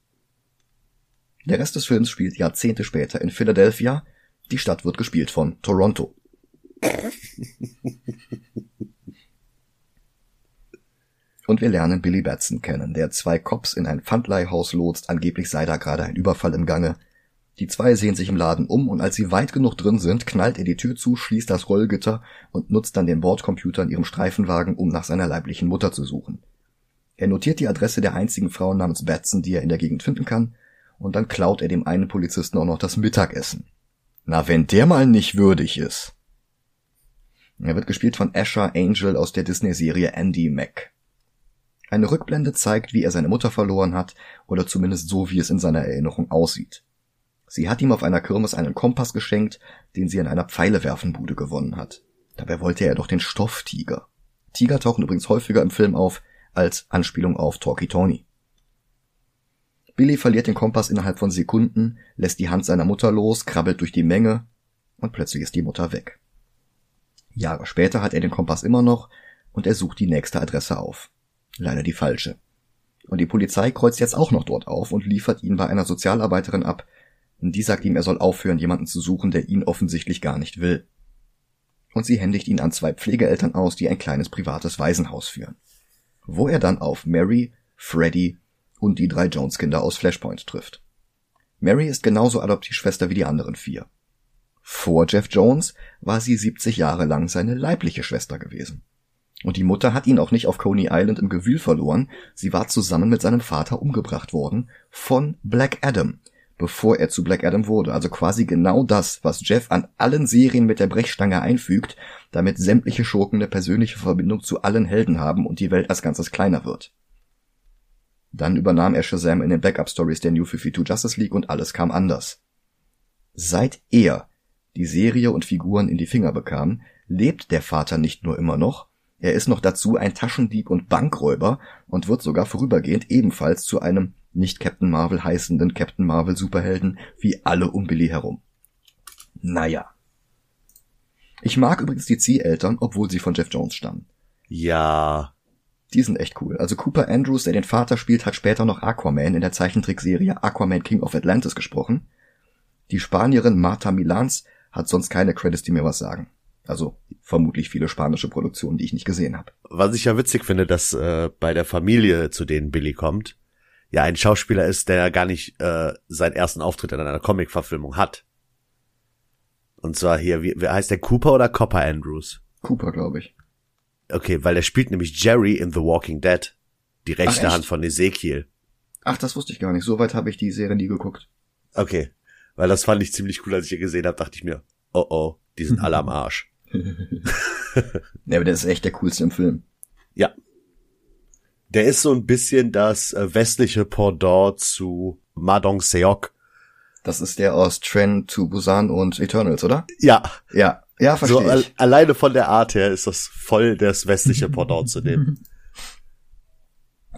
Der Rest des Films spielt Jahrzehnte später in Philadelphia. Die Stadt wird gespielt von Toronto. Und wir lernen Billy Batson kennen, der zwei Cops in ein Pfandleihhaus lotst, angeblich sei da gerade ein Überfall im Gange. Die zwei sehen sich im Laden um und als sie weit genug drin sind, knallt er die Tür zu, schließt das Rollgitter und nutzt dann den Bordcomputer in ihrem Streifenwagen, um nach seiner leiblichen Mutter zu suchen. Er notiert die Adresse der einzigen Frau namens Batson, die er in der Gegend finden kann, und dann klaut er dem einen Polizisten auch noch das Mittagessen. Na, wenn der mal nicht würdig ist. Er wird gespielt von Asher Angel aus der Disney-Serie Andy Mac. Eine Rückblende zeigt, wie er seine Mutter verloren hat, oder zumindest so, wie es in seiner Erinnerung aussieht. Sie hat ihm auf einer Kirmes einen Kompass geschenkt, den sie in einer Pfeilewerfenbude gewonnen hat. Dabei wollte er doch den Stofftiger. Tiger tauchen übrigens häufiger im Film auf als Anspielung auf Talkie Tony. Billy verliert den Kompass innerhalb von Sekunden, lässt die Hand seiner Mutter los, krabbelt durch die Menge und plötzlich ist die Mutter weg. Jahre später hat er den Kompass immer noch und er sucht die nächste Adresse auf. Leider die falsche. Und die Polizei kreuzt jetzt auch noch dort auf und liefert ihn bei einer Sozialarbeiterin ab, und die sagt ihm, er soll aufhören, jemanden zu suchen, der ihn offensichtlich gar nicht will. Und sie händigt ihn an zwei Pflegeeltern aus, die ein kleines privates Waisenhaus führen. Wo er dann auf Mary, Freddy und die drei Jones-Kinder aus Flashpoint trifft. Mary ist genauso Adoptivschwester wie die anderen vier. Vor Jeff Jones war sie 70 Jahre lang seine leibliche Schwester gewesen. Und die Mutter hat ihn auch nicht auf Coney Island im Gewühl verloren, sie war zusammen mit seinem Vater umgebracht worden von Black Adam, bevor er zu Black Adam wurde. Also quasi genau das, was Jeff an allen Serien mit der Brechstange einfügt, damit sämtliche Schurken eine persönliche Verbindung zu allen Helden haben und die Welt als Ganzes kleiner wird. Dann übernahm er Shazam in den Backup-Stories der New 52 Justice League und alles kam anders. Seit er die Serie und Figuren in die Finger bekam, lebt der Vater nicht nur immer noch, er ist noch dazu ein Taschendieb und Bankräuber und wird sogar vorübergehend ebenfalls zu einem nicht Captain Marvel heißenden Captain Marvel Superhelden wie alle um Billy herum. Naja. Ich mag übrigens die Zieheltern, obwohl sie von Jeff Jones stammen. Ja. Die sind echt cool. Also Cooper Andrews, der den Vater spielt, hat später noch Aquaman in der Zeichentrickserie Aquaman King of Atlantis gesprochen. Die Spanierin Marta Milans hat sonst keine Credits, die mir was sagen. Also vermutlich viele spanische Produktionen, die ich nicht gesehen habe. Was ich ja witzig finde, dass äh, bei der Familie, zu denen Billy kommt, ja ein Schauspieler ist, der gar nicht äh, seinen ersten Auftritt in einer Comic-Verfilmung hat. Und zwar hier, wie, wie heißt der Cooper oder Copper Andrews? Cooper, glaube ich. Okay, weil er spielt nämlich Jerry in The Walking Dead. Die rechte Hand von Ezekiel. Ach, das wusste ich gar nicht. Soweit habe ich die Serie nie geguckt. Okay. Weil das fand ich ziemlich cool, als ich ihn gesehen habe, dachte ich mir, oh oh, die sind alle am Arsch. ja, aber der ist echt der coolste im Film. Ja. Der ist so ein bisschen das äh, westliche Pendant zu Madong Seok. Das ist der aus Tren to Busan und Eternals, oder? Ja. Ja, ja, verstehe so, ich. alleine von der Art her ist das voll das westliche Pendant zu dem.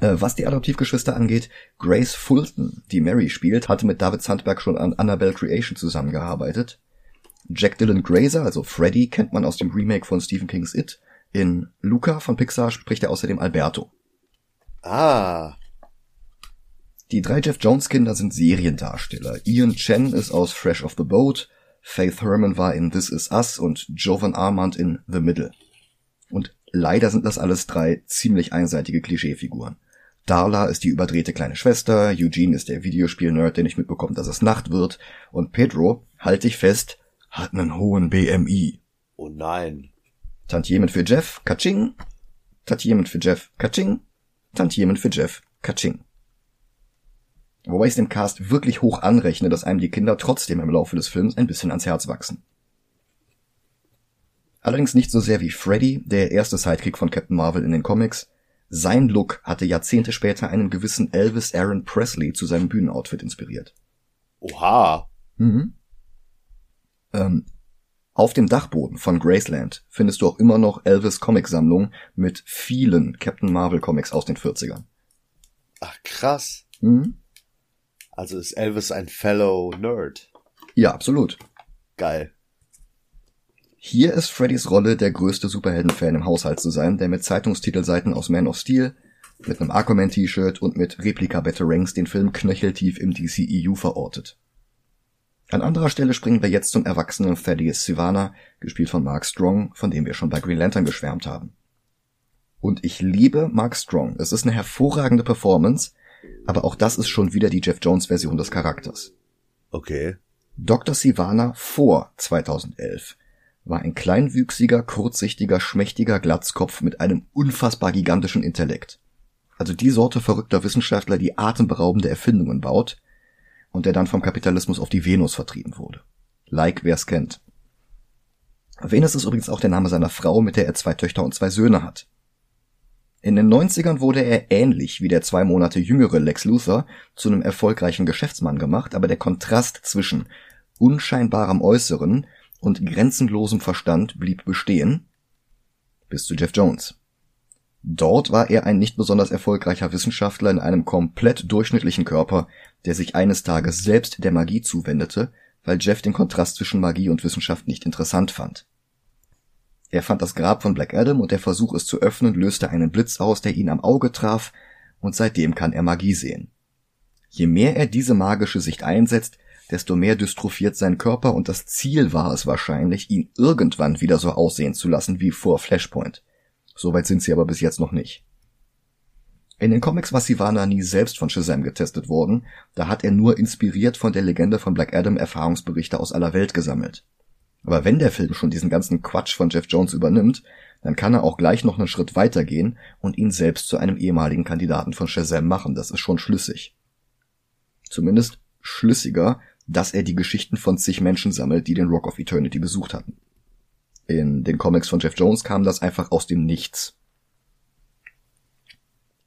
Äh, was die Adoptivgeschwister angeht, Grace Fulton, die Mary spielt, hatte mit David Sandberg schon an Annabelle Creation zusammengearbeitet. Jack Dylan Grazer, also Freddy, kennt man aus dem Remake von Stephen Kings It. In Luca von Pixar spricht er außerdem Alberto. Ah. Die drei Jeff Jones Kinder sind Seriendarsteller. Ian Chen ist aus Fresh of the Boat, Faith Herman war in This Is Us und Jovan Armand in The Middle. Und leider sind das alles drei ziemlich einseitige Klischeefiguren. Darla ist die überdrehte kleine Schwester, Eugene ist der Videospiel-Nerd, der nicht mitbekommt, dass es Nacht wird, und Pedro, halt dich fest, hat einen hohen BMI. Oh nein. Tantiemen für Jeff, Kaching. Tantiemen für Jeff, Kaching. Tantiemen für Jeff, Kaching. Wobei ich es dem Cast wirklich hoch anrechne, dass einem die Kinder trotzdem im Laufe des Films ein bisschen ans Herz wachsen. Allerdings nicht so sehr wie Freddy, der erste Sidekick von Captain Marvel in den Comics. Sein Look hatte Jahrzehnte später einen gewissen Elvis Aaron Presley zu seinem Bühnenoutfit inspiriert. Oha. Mhm. Ähm, auf dem Dachboden von Graceland findest du auch immer noch Elvis Comicsammlung mit vielen Captain Marvel Comics aus den 40ern. Ach krass. Mhm. Also ist Elvis ein Fellow Nerd. Ja, absolut. Geil. Hier ist Freddys Rolle, der größte Superhelden-Fan im Haushalt zu sein, der mit Zeitungstitelseiten aus Man of Steel, mit einem Aquaman-T-Shirt und mit Replika-Batarangs den Film knöcheltief im DCEU verortet. An anderer Stelle springen wir jetzt zum erwachsenen Thaddeus Sivana, gespielt von Mark Strong, von dem wir schon bei Green Lantern geschwärmt haben. Und ich liebe Mark Strong. Es ist eine hervorragende Performance, aber auch das ist schon wieder die Jeff Jones Version des Charakters. Okay. Dr. Sivana vor 2011 war ein kleinwüchsiger, kurzsichtiger, schmächtiger Glatzkopf mit einem unfassbar gigantischen Intellekt. Also die Sorte verrückter Wissenschaftler, die atemberaubende Erfindungen baut, und der dann vom Kapitalismus auf die Venus vertrieben wurde. Like wer's kennt. Venus ist übrigens auch der Name seiner Frau, mit der er zwei Töchter und zwei Söhne hat. In den 90ern wurde er ähnlich wie der zwei Monate jüngere Lex Luthor zu einem erfolgreichen Geschäftsmann gemacht, aber der Kontrast zwischen unscheinbarem Äußeren und grenzenlosem Verstand blieb bestehen, bis zu Jeff Jones. Dort war er ein nicht besonders erfolgreicher Wissenschaftler in einem komplett durchschnittlichen Körper, der sich eines Tages selbst der Magie zuwendete, weil Jeff den Kontrast zwischen Magie und Wissenschaft nicht interessant fand. Er fand das Grab von Black Adam und der Versuch es zu öffnen löste einen Blitz aus, der ihn am Auge traf, und seitdem kann er Magie sehen. Je mehr er diese magische Sicht einsetzt, desto mehr dystrophiert sein Körper und das Ziel war es wahrscheinlich, ihn irgendwann wieder so aussehen zu lassen wie vor Flashpoint. Soweit sind sie aber bis jetzt noch nicht. In den Comics war Sivana nie selbst von Shazam getestet worden, da hat er nur inspiriert von der Legende von Black Adam Erfahrungsberichte aus aller Welt gesammelt. Aber wenn der Film schon diesen ganzen Quatsch von Jeff Jones übernimmt, dann kann er auch gleich noch einen Schritt weitergehen und ihn selbst zu einem ehemaligen Kandidaten von Shazam machen, das ist schon schlüssig. Zumindest schlüssiger, dass er die Geschichten von zig Menschen sammelt, die den Rock of Eternity besucht hatten. In den Comics von Jeff Jones kam das einfach aus dem Nichts.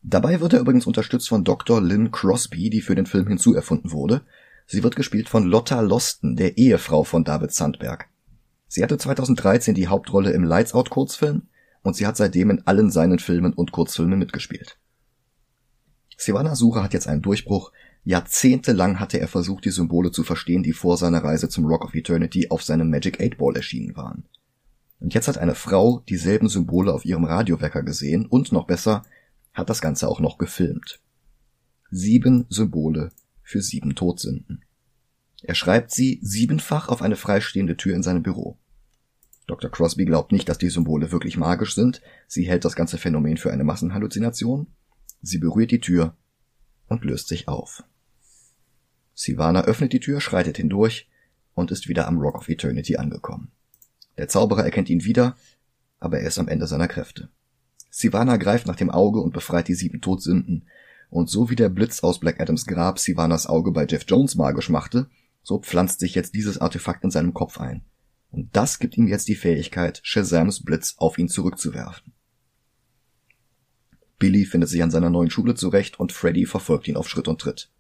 Dabei wird er übrigens unterstützt von Dr. Lynn Crosby, die für den Film hinzuerfunden wurde. Sie wird gespielt von Lotta Losten, der Ehefrau von David Sandberg. Sie hatte 2013 die Hauptrolle im Lights Out Kurzfilm und sie hat seitdem in allen seinen Filmen und Kurzfilmen mitgespielt. Sivana Sura hat jetzt einen Durchbruch. Jahrzehntelang hatte er versucht, die Symbole zu verstehen, die vor seiner Reise zum Rock of Eternity auf seinem Magic 8 Ball erschienen waren. Und jetzt hat eine Frau dieselben Symbole auf ihrem Radiowecker gesehen und noch besser, hat das Ganze auch noch gefilmt. Sieben Symbole für sieben Todsünden. Er schreibt sie siebenfach auf eine freistehende Tür in seinem Büro. Dr. Crosby glaubt nicht, dass die Symbole wirklich magisch sind. Sie hält das ganze Phänomen für eine Massenhalluzination. Sie berührt die Tür und löst sich auf. Sivana öffnet die Tür, schreitet hindurch und ist wieder am Rock of Eternity angekommen. Der Zauberer erkennt ihn wieder, aber er ist am Ende seiner Kräfte. Sivana greift nach dem Auge und befreit die sieben Todsünden. Und so wie der Blitz aus Black Adams Grab Sivanas Auge bei Jeff Jones magisch machte, so pflanzt sich jetzt dieses Artefakt in seinem Kopf ein. Und das gibt ihm jetzt die Fähigkeit, Shazams Blitz auf ihn zurückzuwerfen. Billy findet sich an seiner neuen Schule zurecht und Freddy verfolgt ihn auf Schritt und Tritt.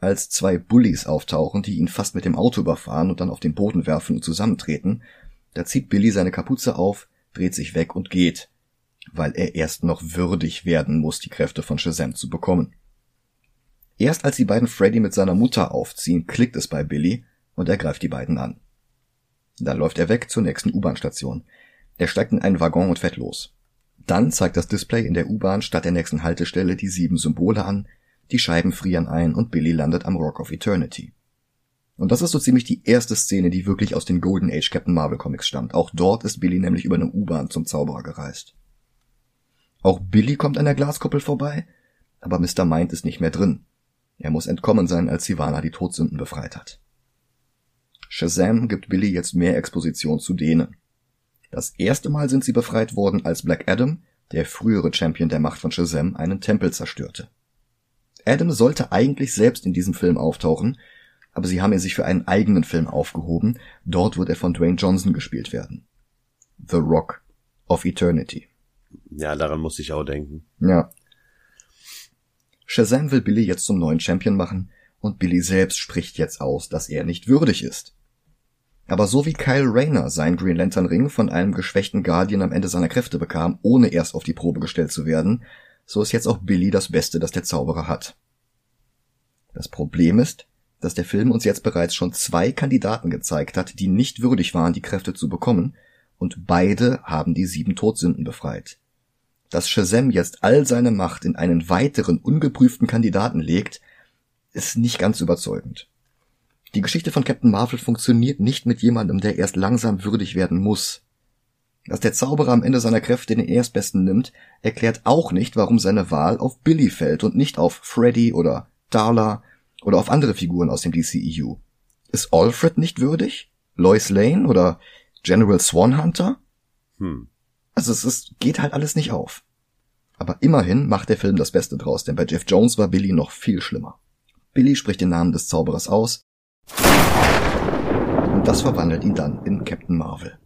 Als zwei Bullies auftauchen, die ihn fast mit dem Auto überfahren und dann auf den Boden werfen und zusammentreten, da zieht Billy seine Kapuze auf, dreht sich weg und geht, weil er erst noch würdig werden muss, die Kräfte von Shazam zu bekommen. Erst als die beiden Freddy mit seiner Mutter aufziehen, klickt es bei Billy und er greift die beiden an. Dann läuft er weg zur nächsten U-Bahn-Station. Er steigt in einen Waggon und fährt los. Dann zeigt das Display in der U-Bahn statt der nächsten Haltestelle die sieben Symbole an, die Scheiben frieren ein und Billy landet am Rock of Eternity. Und das ist so ziemlich die erste Szene, die wirklich aus den Golden Age Captain Marvel Comics stammt. Auch dort ist Billy nämlich über eine U-Bahn zum Zauberer gereist. Auch Billy kommt an der Glaskuppel vorbei, aber Mr. Mind ist nicht mehr drin. Er muss entkommen sein, als Sivana die Todsünden befreit hat. Shazam gibt Billy jetzt mehr Exposition zu denen. Das erste Mal sind sie befreit worden, als Black Adam, der frühere Champion der Macht von Shazam, einen Tempel zerstörte. Adam sollte eigentlich selbst in diesem Film auftauchen, aber sie haben ihn sich für einen eigenen Film aufgehoben. Dort wird er von Dwayne Johnson gespielt werden. The Rock of Eternity. Ja, daran muss ich auch denken. Ja. Shazam will Billy jetzt zum neuen Champion machen und Billy selbst spricht jetzt aus, dass er nicht würdig ist. Aber so wie Kyle Rayner seinen Green Lantern Ring von einem geschwächten Guardian am Ende seiner Kräfte bekam, ohne erst auf die Probe gestellt zu werden, so ist jetzt auch Billy das Beste, das der Zauberer hat. Das Problem ist, dass der Film uns jetzt bereits schon zwei Kandidaten gezeigt hat, die nicht würdig waren, die Kräfte zu bekommen, und beide haben die sieben Todsünden befreit. Dass Shazam jetzt all seine Macht in einen weiteren ungeprüften Kandidaten legt, ist nicht ganz überzeugend. Die Geschichte von Captain Marvel funktioniert nicht mit jemandem, der erst langsam würdig werden muss. Dass der Zauberer am Ende seiner Kräfte den Erstbesten nimmt, erklärt auch nicht, warum seine Wahl auf Billy fällt und nicht auf Freddy oder Darla oder auf andere Figuren aus dem DCEU. Ist Alfred nicht würdig? Lois Lane oder General Swan Hunter? Hm. Also es ist, geht halt alles nicht auf. Aber immerhin macht der Film das Beste draus, denn bei Jeff Jones war Billy noch viel schlimmer. Billy spricht den Namen des Zauberers aus und das verwandelt ihn dann in Captain Marvel.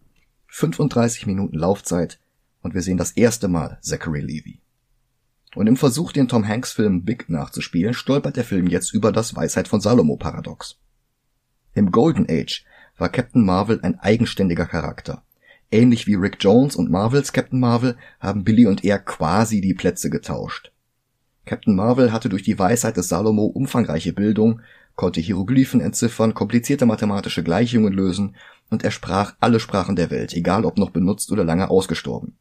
35 Minuten Laufzeit und wir sehen das erste Mal Zachary Levy. Und im Versuch, den Tom Hanks Film Big nachzuspielen, stolpert der Film jetzt über das Weisheit von Salomo Paradox. Im Golden Age war Captain Marvel ein eigenständiger Charakter. Ähnlich wie Rick Jones und Marvels Captain Marvel haben Billy und er quasi die Plätze getauscht. Captain Marvel hatte durch die Weisheit des Salomo umfangreiche Bildung, konnte Hieroglyphen entziffern, komplizierte mathematische Gleichungen lösen und er sprach alle Sprachen der Welt, egal ob noch benutzt oder lange ausgestorben.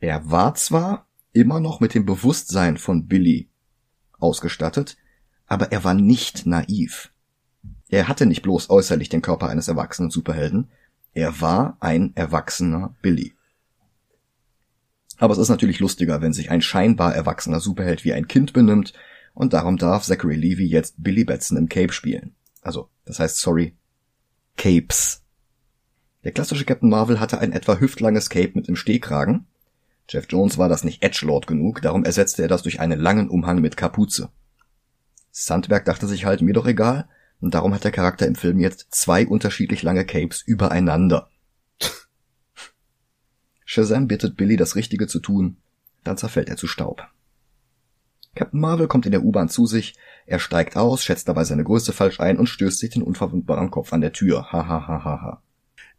Er war zwar immer noch mit dem Bewusstsein von Billy ausgestattet, aber er war nicht naiv. Er hatte nicht bloß äußerlich den Körper eines erwachsenen Superhelden, er war ein erwachsener Billy. Aber es ist natürlich lustiger, wenn sich ein scheinbar erwachsener Superheld wie ein Kind benimmt, und darum darf Zachary Levy jetzt Billy Batson im Cape spielen. Also, das heißt, sorry, Capes. Der klassische Captain Marvel hatte ein etwa hüftlanges Cape mit dem Stehkragen, Jeff Jones war das nicht Edgelord genug, darum ersetzte er das durch einen langen Umhang mit Kapuze. Sandberg dachte sich halt, mir doch egal, und darum hat der Charakter im Film jetzt zwei unterschiedlich lange Capes übereinander. Shazam bittet Billy, das Richtige zu tun, dann zerfällt er zu Staub. Captain Marvel kommt in der U-Bahn zu sich, er steigt aus, schätzt dabei seine Größe falsch ein und stößt sich den unverwundbaren Kopf an der Tür. Ha ha ha ha ha.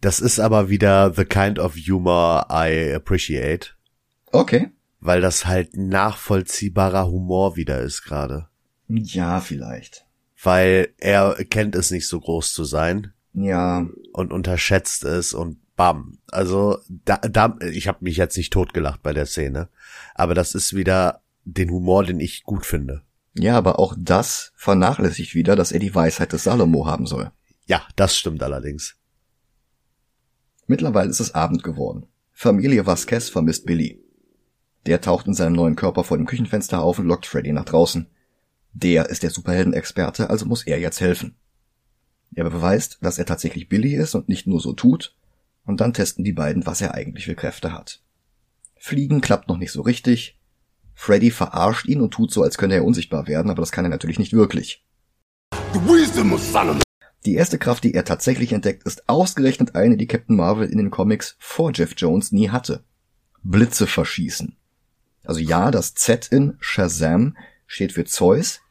Das ist aber wieder the kind of humor I appreciate. Okay. Weil das halt nachvollziehbarer Humor wieder ist gerade. Ja, vielleicht. Weil er kennt es nicht so groß zu sein. Ja. Und unterschätzt es und bam. Also da, da ich habe mich jetzt nicht totgelacht bei der Szene, aber das ist wieder den Humor, den ich gut finde. Ja, aber auch das vernachlässigt wieder, dass er die Weisheit des Salomo haben soll. Ja, das stimmt allerdings. Mittlerweile ist es Abend geworden. Familie Vasquez vermisst Billy. Der taucht in seinem neuen Körper vor dem Küchenfenster auf und lockt Freddy nach draußen. Der ist der Superheldenexperte, also muss er jetzt helfen. Er beweist, dass er tatsächlich Billy ist und nicht nur so tut, und dann testen die beiden, was er eigentlich für Kräfte hat. Fliegen klappt noch nicht so richtig. Freddy verarscht ihn und tut so, als könne er unsichtbar werden, aber das kann er natürlich nicht wirklich. Die erste Kraft, die er tatsächlich entdeckt, ist ausgerechnet eine, die Captain Marvel in den Comics vor Jeff Jones nie hatte. Blitze verschießen. Also ja, das Z in Shazam steht für Zeus,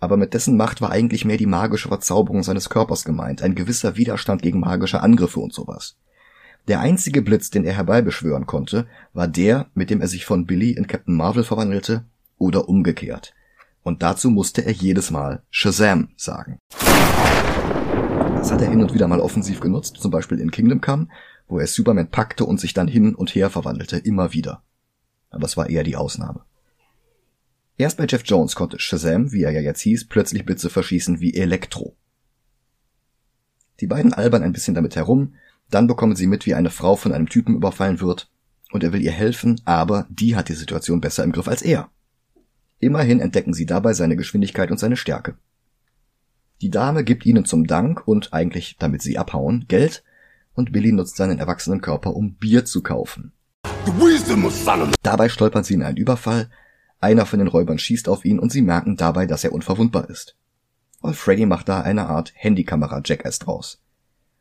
aber mit dessen Macht war eigentlich mehr die magische Verzauberung seines Körpers gemeint, ein gewisser Widerstand gegen magische Angriffe und sowas. Der einzige Blitz, den er herbeibeschwören konnte, war der, mit dem er sich von Billy in Captain Marvel verwandelte oder umgekehrt. Und dazu musste er jedes Mal Shazam sagen. Das hat er hin und wieder mal offensiv genutzt, zum Beispiel in Kingdom Come, wo er Superman packte und sich dann hin und her verwandelte, immer wieder. Aber es war eher die Ausnahme. Erst bei Jeff Jones konnte Shazam, wie er ja jetzt hieß, plötzlich Blitze verschießen wie Elektro. Die beiden albern ein bisschen damit herum, dann bekommen sie mit, wie eine Frau von einem Typen überfallen wird, und er will ihr helfen, aber die hat die Situation besser im Griff als er. Immerhin entdecken sie dabei seine Geschwindigkeit und seine Stärke. Die Dame gibt ihnen zum Dank und eigentlich, damit sie abhauen, Geld, und Billy nutzt seinen erwachsenen Körper, um Bier zu kaufen. Dabei stolpern sie in einen Überfall, einer von den Räubern schießt auf ihn und sie merken dabei, dass er unverwundbar ist. Und Freddy macht da eine Art Handykamera Jackass draus.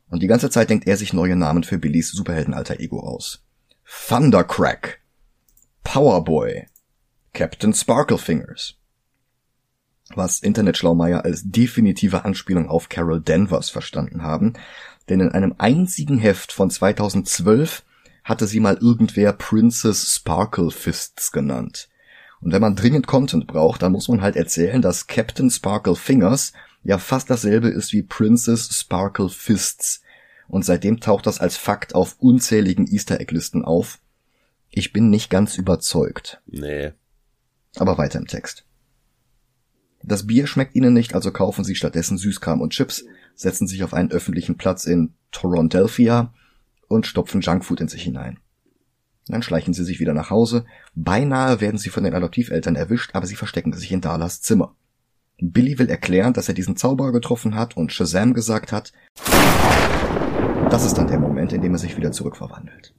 Und die ganze Zeit denkt er sich neue Namen für Billys Superhelden-Alter Ego aus. Thundercrack, Powerboy, Captain Sparklefingers was Internetschlaumeier als definitive Anspielung auf Carol Danvers verstanden haben, denn in einem einzigen Heft von 2012 hatte sie mal irgendwer Princess Sparkle Fists genannt. Und wenn man dringend Content braucht, dann muss man halt erzählen, dass Captain Sparkle Fingers ja fast dasselbe ist wie Princess Sparkle Fists. Und seitdem taucht das als Fakt auf unzähligen Easter Egg Listen auf. Ich bin nicht ganz überzeugt. Nee. Aber weiter im Text. Das Bier schmeckt ihnen nicht, also kaufen sie stattdessen Süßkram und Chips, setzen sich auf einen öffentlichen Platz in Torontelphia und stopfen Junkfood in sich hinein. Dann schleichen sie sich wieder nach Hause. Beinahe werden sie von den Adoptiveltern erwischt, aber sie verstecken sich in Darlas Zimmer. Billy will erklären, dass er diesen Zauberer getroffen hat und Shazam gesagt hat. Das ist dann der Moment, in dem er sich wieder zurückverwandelt.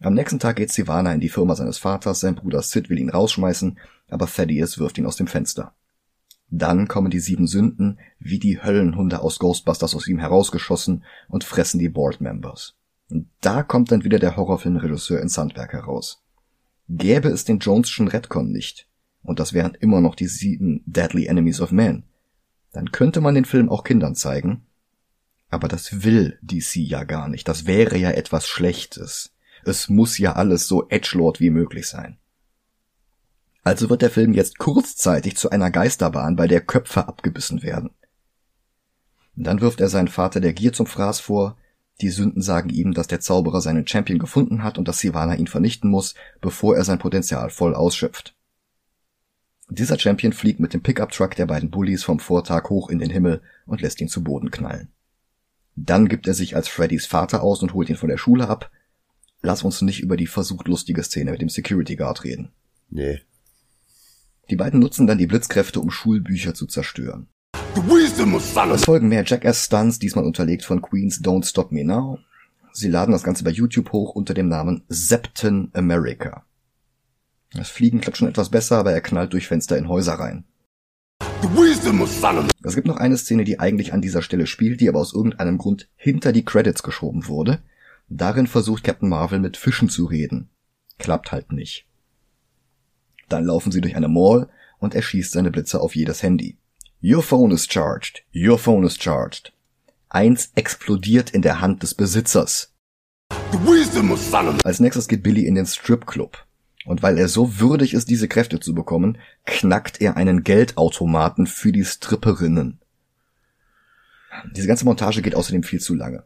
Am nächsten Tag geht Sivana in die Firma seines Vaters, sein Bruder Sid will ihn rausschmeißen, aber Thaddeus wirft ihn aus dem Fenster. Dann kommen die sieben Sünden wie die Höllenhunde aus Ghostbusters aus ihm herausgeschossen und fressen die Board Members. Und da kommt dann wieder der Horrorfilmregisseur in Sandberg heraus. Gäbe es den Joneschen Redcon nicht, und das wären immer noch die sieben Deadly Enemies of Man, dann könnte man den Film auch Kindern zeigen, aber das will DC ja gar nicht, das wäre ja etwas Schlechtes. Es muss ja alles so edgelord wie möglich sein. Also wird der Film jetzt kurzzeitig zu einer Geisterbahn, bei der Köpfe abgebissen werden. dann wirft er seinen Vater der Gier zum Fraß vor, die Sünden sagen ihm, dass der Zauberer seinen Champion gefunden hat und dass Sivana ihn vernichten muss, bevor er sein Potenzial voll ausschöpft. Dieser Champion fliegt mit dem Pickup-Truck der beiden Bullies vom Vortag hoch in den Himmel und lässt ihn zu Boden knallen. Dann gibt er sich als Freddys Vater aus und holt ihn von der Schule ab. Lass uns nicht über die versucht lustige Szene mit dem Security Guard reden. Nee. Die beiden nutzen dann die Blitzkräfte, um Schulbücher zu zerstören. Es folgen mehr Jackass-Stunts, diesmal unterlegt von Queens Don't Stop Me Now. Sie laden das Ganze bei YouTube hoch unter dem Namen Septon America. Das Fliegen klappt schon etwas besser, aber er knallt durch Fenster in Häuser rein. Es gibt noch eine Szene, die eigentlich an dieser Stelle spielt, die aber aus irgendeinem Grund hinter die Credits geschoben wurde. Darin versucht Captain Marvel mit Fischen zu reden. Klappt halt nicht. Dann laufen sie durch eine Mall und er schießt seine Blitze auf jedes Handy. Your phone is charged. Your phone is charged. Eins explodiert in der Hand des Besitzers. Als nächstes geht Billy in den Stripclub. Und weil er so würdig ist, diese Kräfte zu bekommen, knackt er einen Geldautomaten für die Stripperinnen. Diese ganze Montage geht außerdem viel zu lange.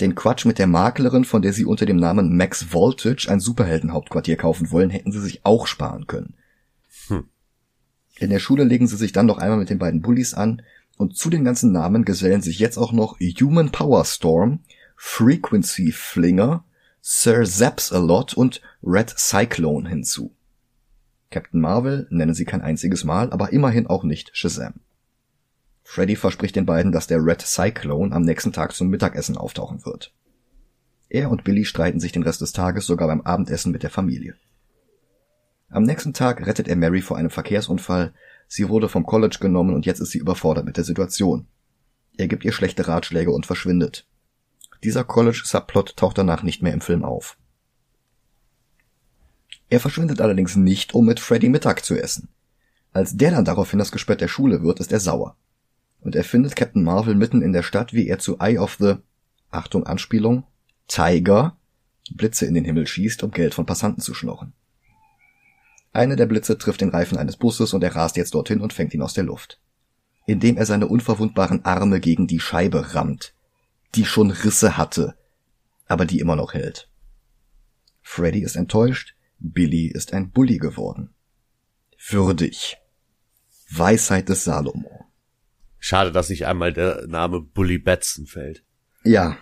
Den Quatsch mit der Maklerin, von der sie unter dem Namen Max Voltage ein Superheldenhauptquartier kaufen wollen, hätten sie sich auch sparen können. Hm. In der Schule legen sie sich dann noch einmal mit den beiden Bullies an und zu den ganzen Namen gesellen sich jetzt auch noch Human Power Storm, Frequency Flinger, Sir Zaps a Lot und Red Cyclone hinzu. Captain Marvel nennen sie kein einziges Mal, aber immerhin auch nicht Shazam. Freddy verspricht den beiden, dass der Red Cyclone am nächsten Tag zum Mittagessen auftauchen wird. Er und Billy streiten sich den Rest des Tages sogar beim Abendessen mit der Familie. Am nächsten Tag rettet er Mary vor einem Verkehrsunfall, sie wurde vom College genommen und jetzt ist sie überfordert mit der Situation. Er gibt ihr schlechte Ratschläge und verschwindet. Dieser College-Subplot taucht danach nicht mehr im Film auf. Er verschwindet allerdings nicht, um mit Freddy Mittag zu essen. Als der dann daraufhin das Gespött der Schule wird, ist er sauer und er findet Captain Marvel mitten in der Stadt, wie er zu Eye of the, Achtung Anspielung, Tiger, Blitze in den Himmel schießt, um Geld von Passanten zu schnorren. Eine der Blitze trifft den Reifen eines Busses und er rast jetzt dorthin und fängt ihn aus der Luft. Indem er seine unverwundbaren Arme gegen die Scheibe rammt, die schon Risse hatte, aber die immer noch hält. Freddy ist enttäuscht, Billy ist ein Bully geworden. Würdig. Weisheit des Salomo. Schade, dass nicht einmal der Name Bully Batson fällt. Ja.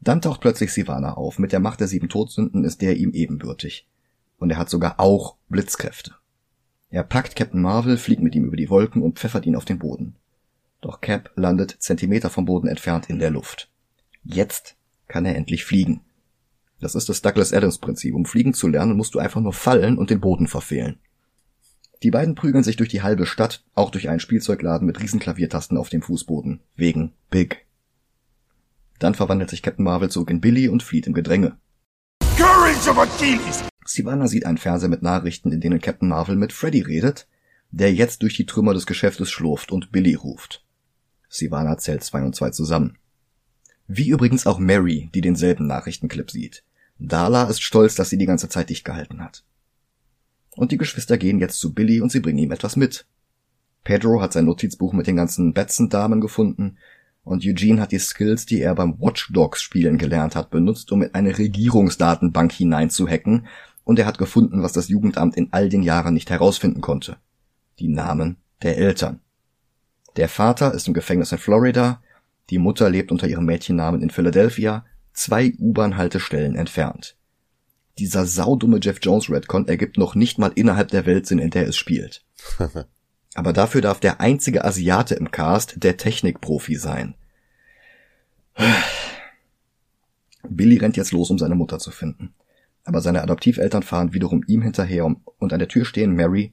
Dann taucht plötzlich Sivana auf. Mit der Macht der sieben Todsünden ist der ihm ebenbürtig. Und er hat sogar auch Blitzkräfte. Er packt Captain Marvel, fliegt mit ihm über die Wolken und pfeffert ihn auf den Boden. Doch Cap landet Zentimeter vom Boden entfernt in der Luft. Jetzt kann er endlich fliegen. Das ist das Douglas Adams Prinzip. Um fliegen zu lernen, musst du einfach nur fallen und den Boden verfehlen. Die beiden prügeln sich durch die halbe Stadt, auch durch einen Spielzeugladen mit Riesenklaviertasten auf dem Fußboden. Wegen Big. Dann verwandelt sich Captain Marvel zurück in Billy und flieht im Gedränge. Courage of Achilles! Sivana sieht einen Fernseher mit Nachrichten, in denen Captain Marvel mit Freddy redet, der jetzt durch die Trümmer des Geschäftes schlurft und Billy ruft. Sivana zählt zwei und zwei zusammen. Wie übrigens auch Mary, die denselben Nachrichtenclip sieht. Dala ist stolz, dass sie die ganze Zeit dicht gehalten hat. Und die Geschwister gehen jetzt zu Billy und sie bringen ihm etwas mit. Pedro hat sein Notizbuch mit den ganzen Batson-Damen gefunden und Eugene hat die Skills, die er beim Watch Dogs spielen gelernt hat, benutzt, um in eine Regierungsdatenbank hineinzuhacken und er hat gefunden, was das Jugendamt in all den Jahren nicht herausfinden konnte. Die Namen der Eltern. Der Vater ist im Gefängnis in Florida, die Mutter lebt unter ihrem Mädchennamen in Philadelphia, zwei U-Bahn-Haltestellen entfernt. Dieser saudumme Jeff Jones Redcon ergibt noch nicht mal innerhalb der Welt Sinn, in der es spielt. Aber dafür darf der einzige Asiate im Cast der Technikprofi sein. Billy rennt jetzt los, um seine Mutter zu finden. Aber seine Adoptiveltern fahren wiederum ihm hinterher und an der Tür stehen Mary,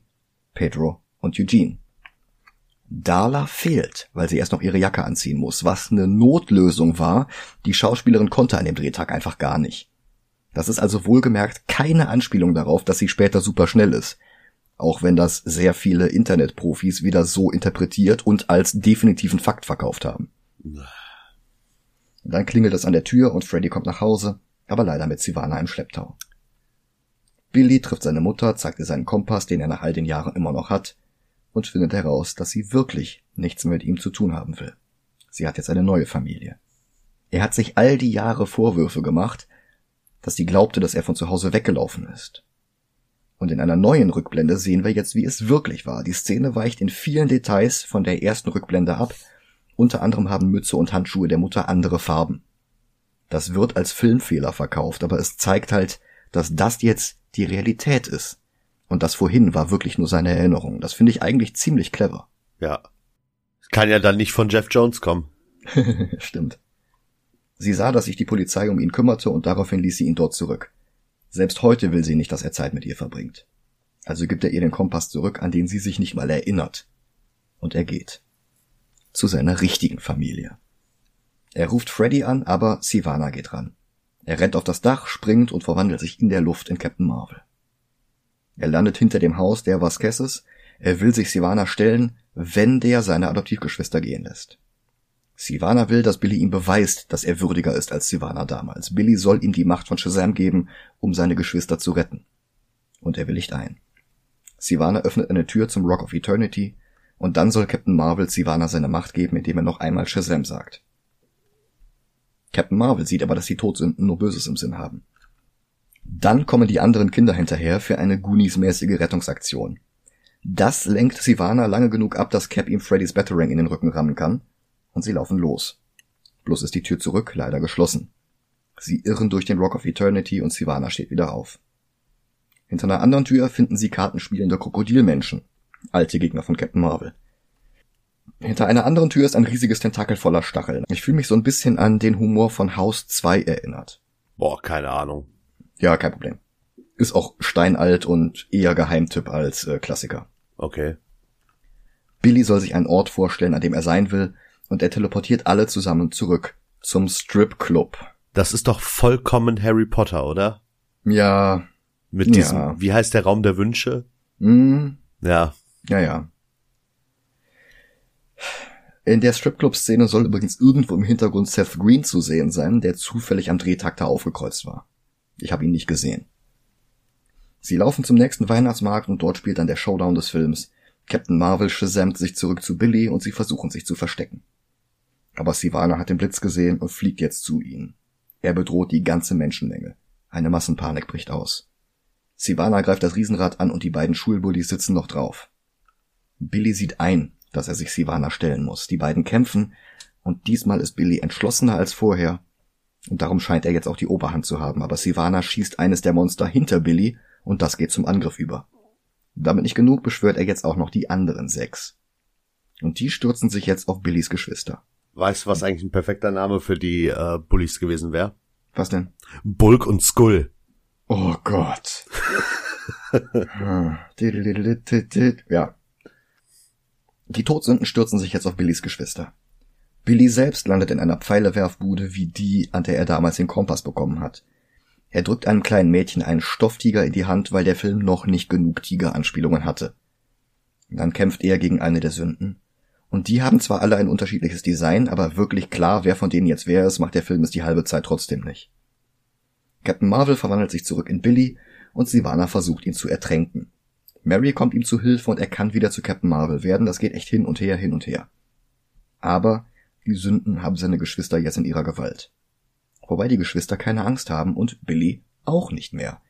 Pedro und Eugene. Darla fehlt, weil sie erst noch ihre Jacke anziehen muss, was eine Notlösung war. Die Schauspielerin konnte an dem Drehtag einfach gar nicht. Das ist also wohlgemerkt keine Anspielung darauf, dass sie später super schnell ist. Auch wenn das sehr viele Internetprofis wieder so interpretiert und als definitiven Fakt verkauft haben. Dann klingelt es an der Tür und Freddy kommt nach Hause, aber leider mit Sivana im Schlepptau. Billy trifft seine Mutter, zeigt ihr seinen Kompass, den er nach all den Jahren immer noch hat, und findet heraus, dass sie wirklich nichts mehr mit ihm zu tun haben will. Sie hat jetzt eine neue Familie. Er hat sich all die Jahre Vorwürfe gemacht, dass sie glaubte, dass er von zu Hause weggelaufen ist. Und in einer neuen Rückblende sehen wir jetzt, wie es wirklich war. Die Szene weicht in vielen Details von der ersten Rückblende ab. Unter anderem haben Mütze und Handschuhe der Mutter andere Farben. Das wird als Filmfehler verkauft, aber es zeigt halt, dass das jetzt die Realität ist. Und das vorhin war wirklich nur seine Erinnerung. Das finde ich eigentlich ziemlich clever. Ja. Kann ja dann nicht von Jeff Jones kommen. Stimmt. Sie sah, dass sich die Polizei um ihn kümmerte und daraufhin ließ sie ihn dort zurück. Selbst heute will sie nicht, dass er Zeit mit ihr verbringt. Also gibt er ihr den Kompass zurück, an den sie sich nicht mal erinnert. Und er geht. Zu seiner richtigen Familie. Er ruft Freddy an, aber Sivana geht ran. Er rennt auf das Dach, springt und verwandelt sich in der Luft in Captain Marvel. Er landet hinter dem Haus der Vasquezes. Er will sich Sivana stellen, wenn der seine Adoptivgeschwister gehen lässt. Sivana will, dass Billy ihm beweist, dass er würdiger ist als Sivana damals. Billy soll ihm die Macht von Shazam geben, um seine Geschwister zu retten. Und er willigt ein. Sivana öffnet eine Tür zum Rock of Eternity, und dann soll Captain Marvel Sivana seine Macht geben, indem er noch einmal Shazam sagt. Captain Marvel sieht aber, dass die Todsünden nur Böses im Sinn haben. Dann kommen die anderen Kinder hinterher für eine Goonies-mäßige Rettungsaktion. Das lenkt Sivana lange genug ab, dass Cap ihm Freddys Batarang in den Rücken rammen kann, und sie laufen los. Bloß ist die Tür zurück leider geschlossen. Sie irren durch den Rock of Eternity und Sivana steht wieder auf. Hinter einer anderen Tür finden sie kartenspielende Krokodilmenschen, alte Gegner von Captain Marvel. Hinter einer anderen Tür ist ein riesiges Tentakel voller Stacheln. Ich fühle mich so ein bisschen an den Humor von House 2 erinnert. Boah, keine Ahnung. Ja, kein Problem. Ist auch steinalt und eher Geheimtipp als äh, Klassiker. Okay. Billy soll sich einen Ort vorstellen, an dem er sein will, und er teleportiert alle zusammen zurück zum Strip Club. Das ist doch vollkommen Harry Potter, oder? Ja. Mit diesem, ja. wie heißt der Raum der Wünsche? Mm. Ja. Ja, ja. In der Stripclub-Szene soll übrigens irgendwo im Hintergrund Seth Green zu sehen sein, der zufällig am Drehtag da aufgekreuzt war. Ich habe ihn nicht gesehen. Sie laufen zum nächsten Weihnachtsmarkt und dort spielt dann der Showdown des Films. Captain Marvel shazamt sich zurück zu Billy und sie versuchen sich zu verstecken. Aber Sivana hat den Blitz gesehen und fliegt jetzt zu ihnen. Er bedroht die ganze Menschenmenge. Eine Massenpanik bricht aus. Sivana greift das Riesenrad an und die beiden Schulbullies sitzen noch drauf. Billy sieht ein, dass er sich Sivana stellen muss. Die beiden kämpfen und diesmal ist Billy entschlossener als vorher und darum scheint er jetzt auch die Oberhand zu haben. Aber Sivana schießt eines der Monster hinter Billy und das geht zum Angriff über. Damit nicht genug beschwört er jetzt auch noch die anderen sechs. Und die stürzen sich jetzt auf Billys Geschwister. Weißt du, was eigentlich ein perfekter Name für die äh, Bullies gewesen wäre? Was denn? Bulk und Skull. Oh Gott. ja. Die Todsünden stürzen sich jetzt auf Billys Geschwister. Billy selbst landet in einer Pfeilewerfbude wie die, an der er damals den Kompass bekommen hat. Er drückt einem kleinen Mädchen einen Stofftiger in die Hand, weil der Film noch nicht genug Tigeranspielungen hatte. Dann kämpft er gegen eine der Sünden. Und die haben zwar alle ein unterschiedliches Design, aber wirklich klar, wer von denen jetzt wer ist, macht der Film es die halbe Zeit trotzdem nicht. Captain Marvel verwandelt sich zurück in Billy und Sivana versucht ihn zu ertränken. Mary kommt ihm zu Hilfe und er kann wieder zu Captain Marvel werden, das geht echt hin und her, hin und her. Aber die Sünden haben seine Geschwister jetzt in ihrer Gewalt wobei die Geschwister keine Angst haben und Billy auch nicht mehr.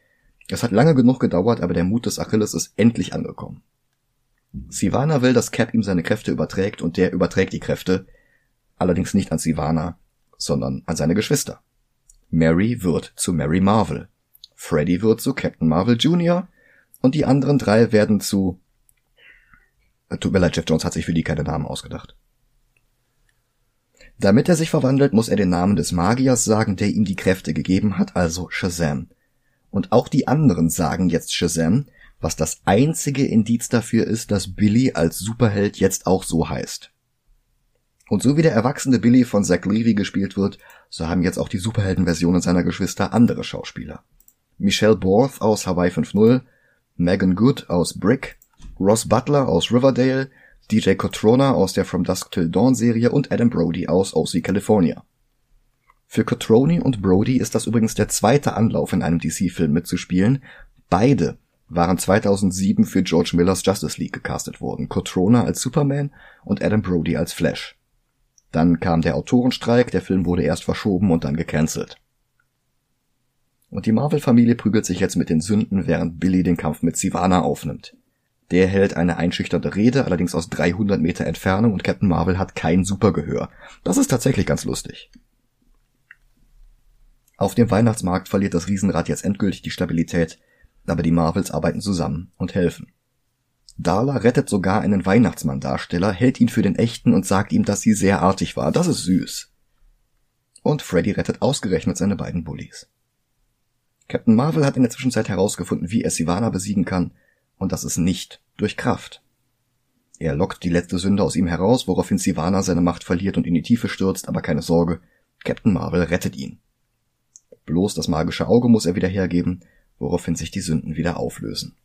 Es hat lange genug gedauert, aber der Mut des Achilles ist endlich angekommen. Sivana will, dass Cap ihm seine Kräfte überträgt und der überträgt die Kräfte, allerdings nicht an Sivana, sondern an seine Geschwister. Mary wird zu Mary Marvel, Freddy wird zu Captain Marvel Jr. und die anderen drei werden zu Tut mir leid, Jeff Jones hat sich für die keine Namen ausgedacht. Damit er sich verwandelt, muss er den Namen des Magiers sagen, der ihm die Kräfte gegeben hat, also Shazam. Und auch die anderen sagen jetzt Shazam, was das einzige Indiz dafür ist, dass Billy als Superheld jetzt auch so heißt. Und so wie der erwachsene Billy von Zach Levy gespielt wird, so haben jetzt auch die Superheldenversionen seiner Geschwister andere Schauspieler. Michelle Borth aus Hawaii 5.0, Megan Good aus Brick, Ross Butler aus Riverdale, DJ Cotrona aus der From Dusk Till Dawn Serie und Adam Brody aus OC California. Für Cotroni und Brody ist das übrigens der zweite Anlauf in einem DC-Film mitzuspielen. Beide waren 2007 für George Millers Justice League gecastet worden. Cotrona als Superman und Adam Brody als Flash. Dann kam der Autorenstreik, der Film wurde erst verschoben und dann gecancelt. Und die Marvel-Familie prügelt sich jetzt mit den Sünden, während Billy den Kampf mit Sivana aufnimmt. Der hält eine einschüchternde Rede, allerdings aus 300 Meter Entfernung und Captain Marvel hat kein Supergehör. Das ist tatsächlich ganz lustig. Auf dem Weihnachtsmarkt verliert das Riesenrad jetzt endgültig die Stabilität, aber die Marvels arbeiten zusammen und helfen. Darla rettet sogar einen Weihnachtsmann-Darsteller, hält ihn für den echten und sagt ihm, dass sie sehr artig war. Das ist süß. Und Freddy rettet ausgerechnet seine beiden Bullies. Captain Marvel hat in der Zwischenzeit herausgefunden, wie er Sivana besiegen kann Und das ist nicht durch Kraft. Er lockt die letzte Sünde aus ihm heraus, woraufhin Sivana seine Macht verliert und in die Tiefe stürzt, aber keine Sorge, Captain Marvel rettet ihn. Bloß das magische Auge muss er wieder hergeben, woraufhin sich die Sünden wieder auflösen.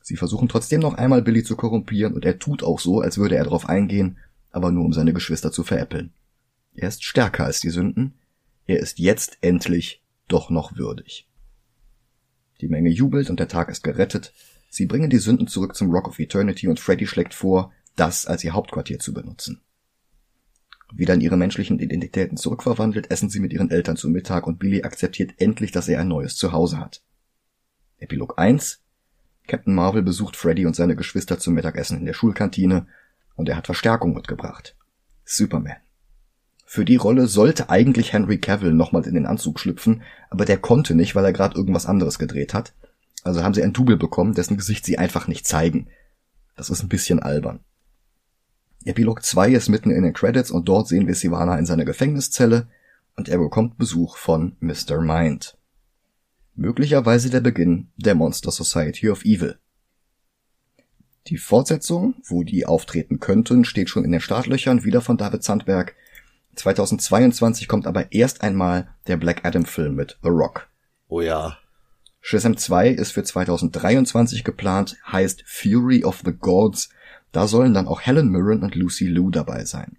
Sie versuchen trotzdem noch einmal Billy zu korrumpieren und er tut auch so, als würde er darauf eingehen, aber nur um seine Geschwister zu veräppeln. Er ist stärker als die Sünden, er ist jetzt endlich doch noch würdig. Die Menge jubelt und der Tag ist gerettet, sie bringen die Sünden zurück zum Rock of Eternity und Freddy schlägt vor, das als ihr Hauptquartier zu benutzen. Wieder in ihre menschlichen Identitäten zurückverwandelt, essen sie mit ihren Eltern zu Mittag und Billy akzeptiert endlich, dass er ein neues Zuhause hat. Epilog 1 Captain Marvel besucht Freddy und seine Geschwister zum Mittagessen in der Schulkantine und er hat Verstärkung mitgebracht. Superman. Für die Rolle sollte eigentlich Henry Cavill nochmal in den Anzug schlüpfen, aber der konnte nicht, weil er gerade irgendwas anderes gedreht hat. Also haben sie ein Double bekommen, dessen Gesicht sie einfach nicht zeigen. Das ist ein bisschen albern. Epilog 2 ist mitten in den Credits und dort sehen wir Sivana in seiner Gefängniszelle und er bekommt Besuch von Mr. Mind. Möglicherweise der Beginn der Monster Society of Evil. Die Fortsetzung, wo die auftreten könnten, steht schon in den Startlöchern, wieder von David Sandberg. 2022 kommt aber erst einmal der Black Adam Film mit The Rock. Oh ja. Shazam 2 ist für 2023 geplant, heißt Fury of the Gods. Da sollen dann auch Helen Mirren und Lucy Liu dabei sein.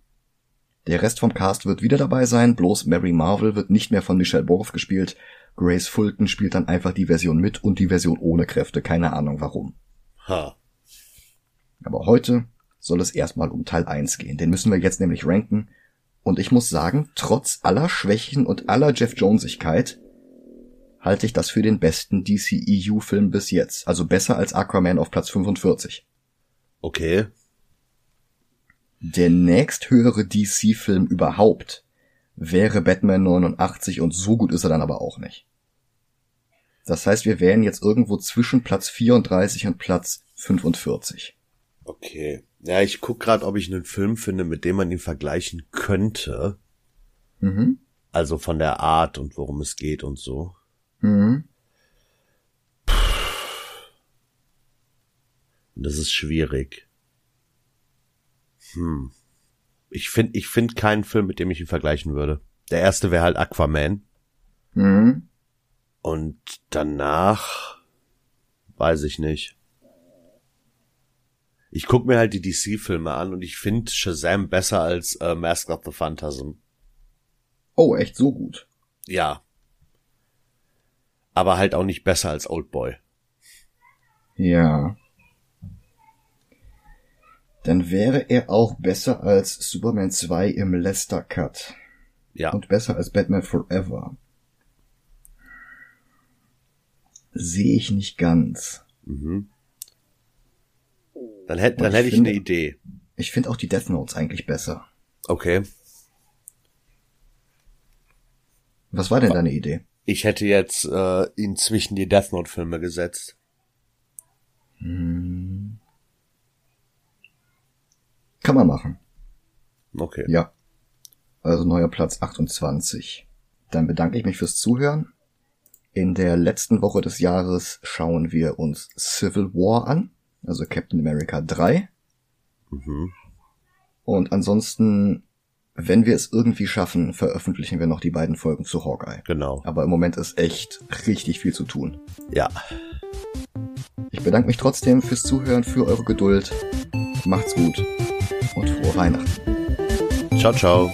Der Rest vom Cast wird wieder dabei sein, bloß Mary Marvel wird nicht mehr von Michelle Borf gespielt, Grace Fulton spielt dann einfach die Version mit und die Version ohne Kräfte. Keine Ahnung warum. Ha. Aber heute soll es erstmal um Teil 1 gehen. Den müssen wir jetzt nämlich ranken. Und ich muss sagen, trotz aller Schwächen und aller Jeff Jonesigkeit halte ich das für den besten DCEU-Film bis jetzt. Also besser als Aquaman auf Platz 45. Okay. Der nächsthöhere DC-Film überhaupt wäre Batman 89 und so gut ist er dann aber auch nicht. Das heißt, wir wären jetzt irgendwo zwischen Platz 34 und Platz 45. Okay. Ja, ich guck gerade, ob ich einen Film finde, mit dem man ihn vergleichen könnte. Mhm. Also von der Art und worum es geht und so. Mhm. Das ist schwierig. Hm. Ich finde, ich finde keinen Film, mit dem ich ihn vergleichen würde. Der erste wäre halt Aquaman. Mhm. Und danach weiß ich nicht. Ich guck mir halt die DC-Filme an und ich finde Shazam besser als äh, Mask of the Phantasm. Oh, echt so gut. Ja. Aber halt auch nicht besser als Oldboy. Ja. Dann wäre er auch besser als Superman 2 im Lester Cut. Ja. Und besser als Batman Forever. Sehe ich nicht ganz. Mhm. Dann hätte, Und dann ich hätte ich finde- eine Idee. Ich finde auch die Death Notes eigentlich besser. Okay. Was war denn deine Idee? Ich hätte jetzt äh, ihn zwischen die Death Note Filme gesetzt. Hm. Kann man machen. Okay. Ja. Also neuer Platz 28. Dann bedanke ich mich fürs Zuhören. In der letzten Woche des Jahres schauen wir uns Civil War an, also Captain America 3. Mhm. Und ansonsten, wenn wir es irgendwie schaffen, veröffentlichen wir noch die beiden Folgen zu Hawkeye. Genau. Aber im Moment ist echt richtig viel zu tun. Ja. Ich bedanke mich trotzdem fürs Zuhören, für eure Geduld. Macht's gut und frohe Weihnachten. Ciao, ciao.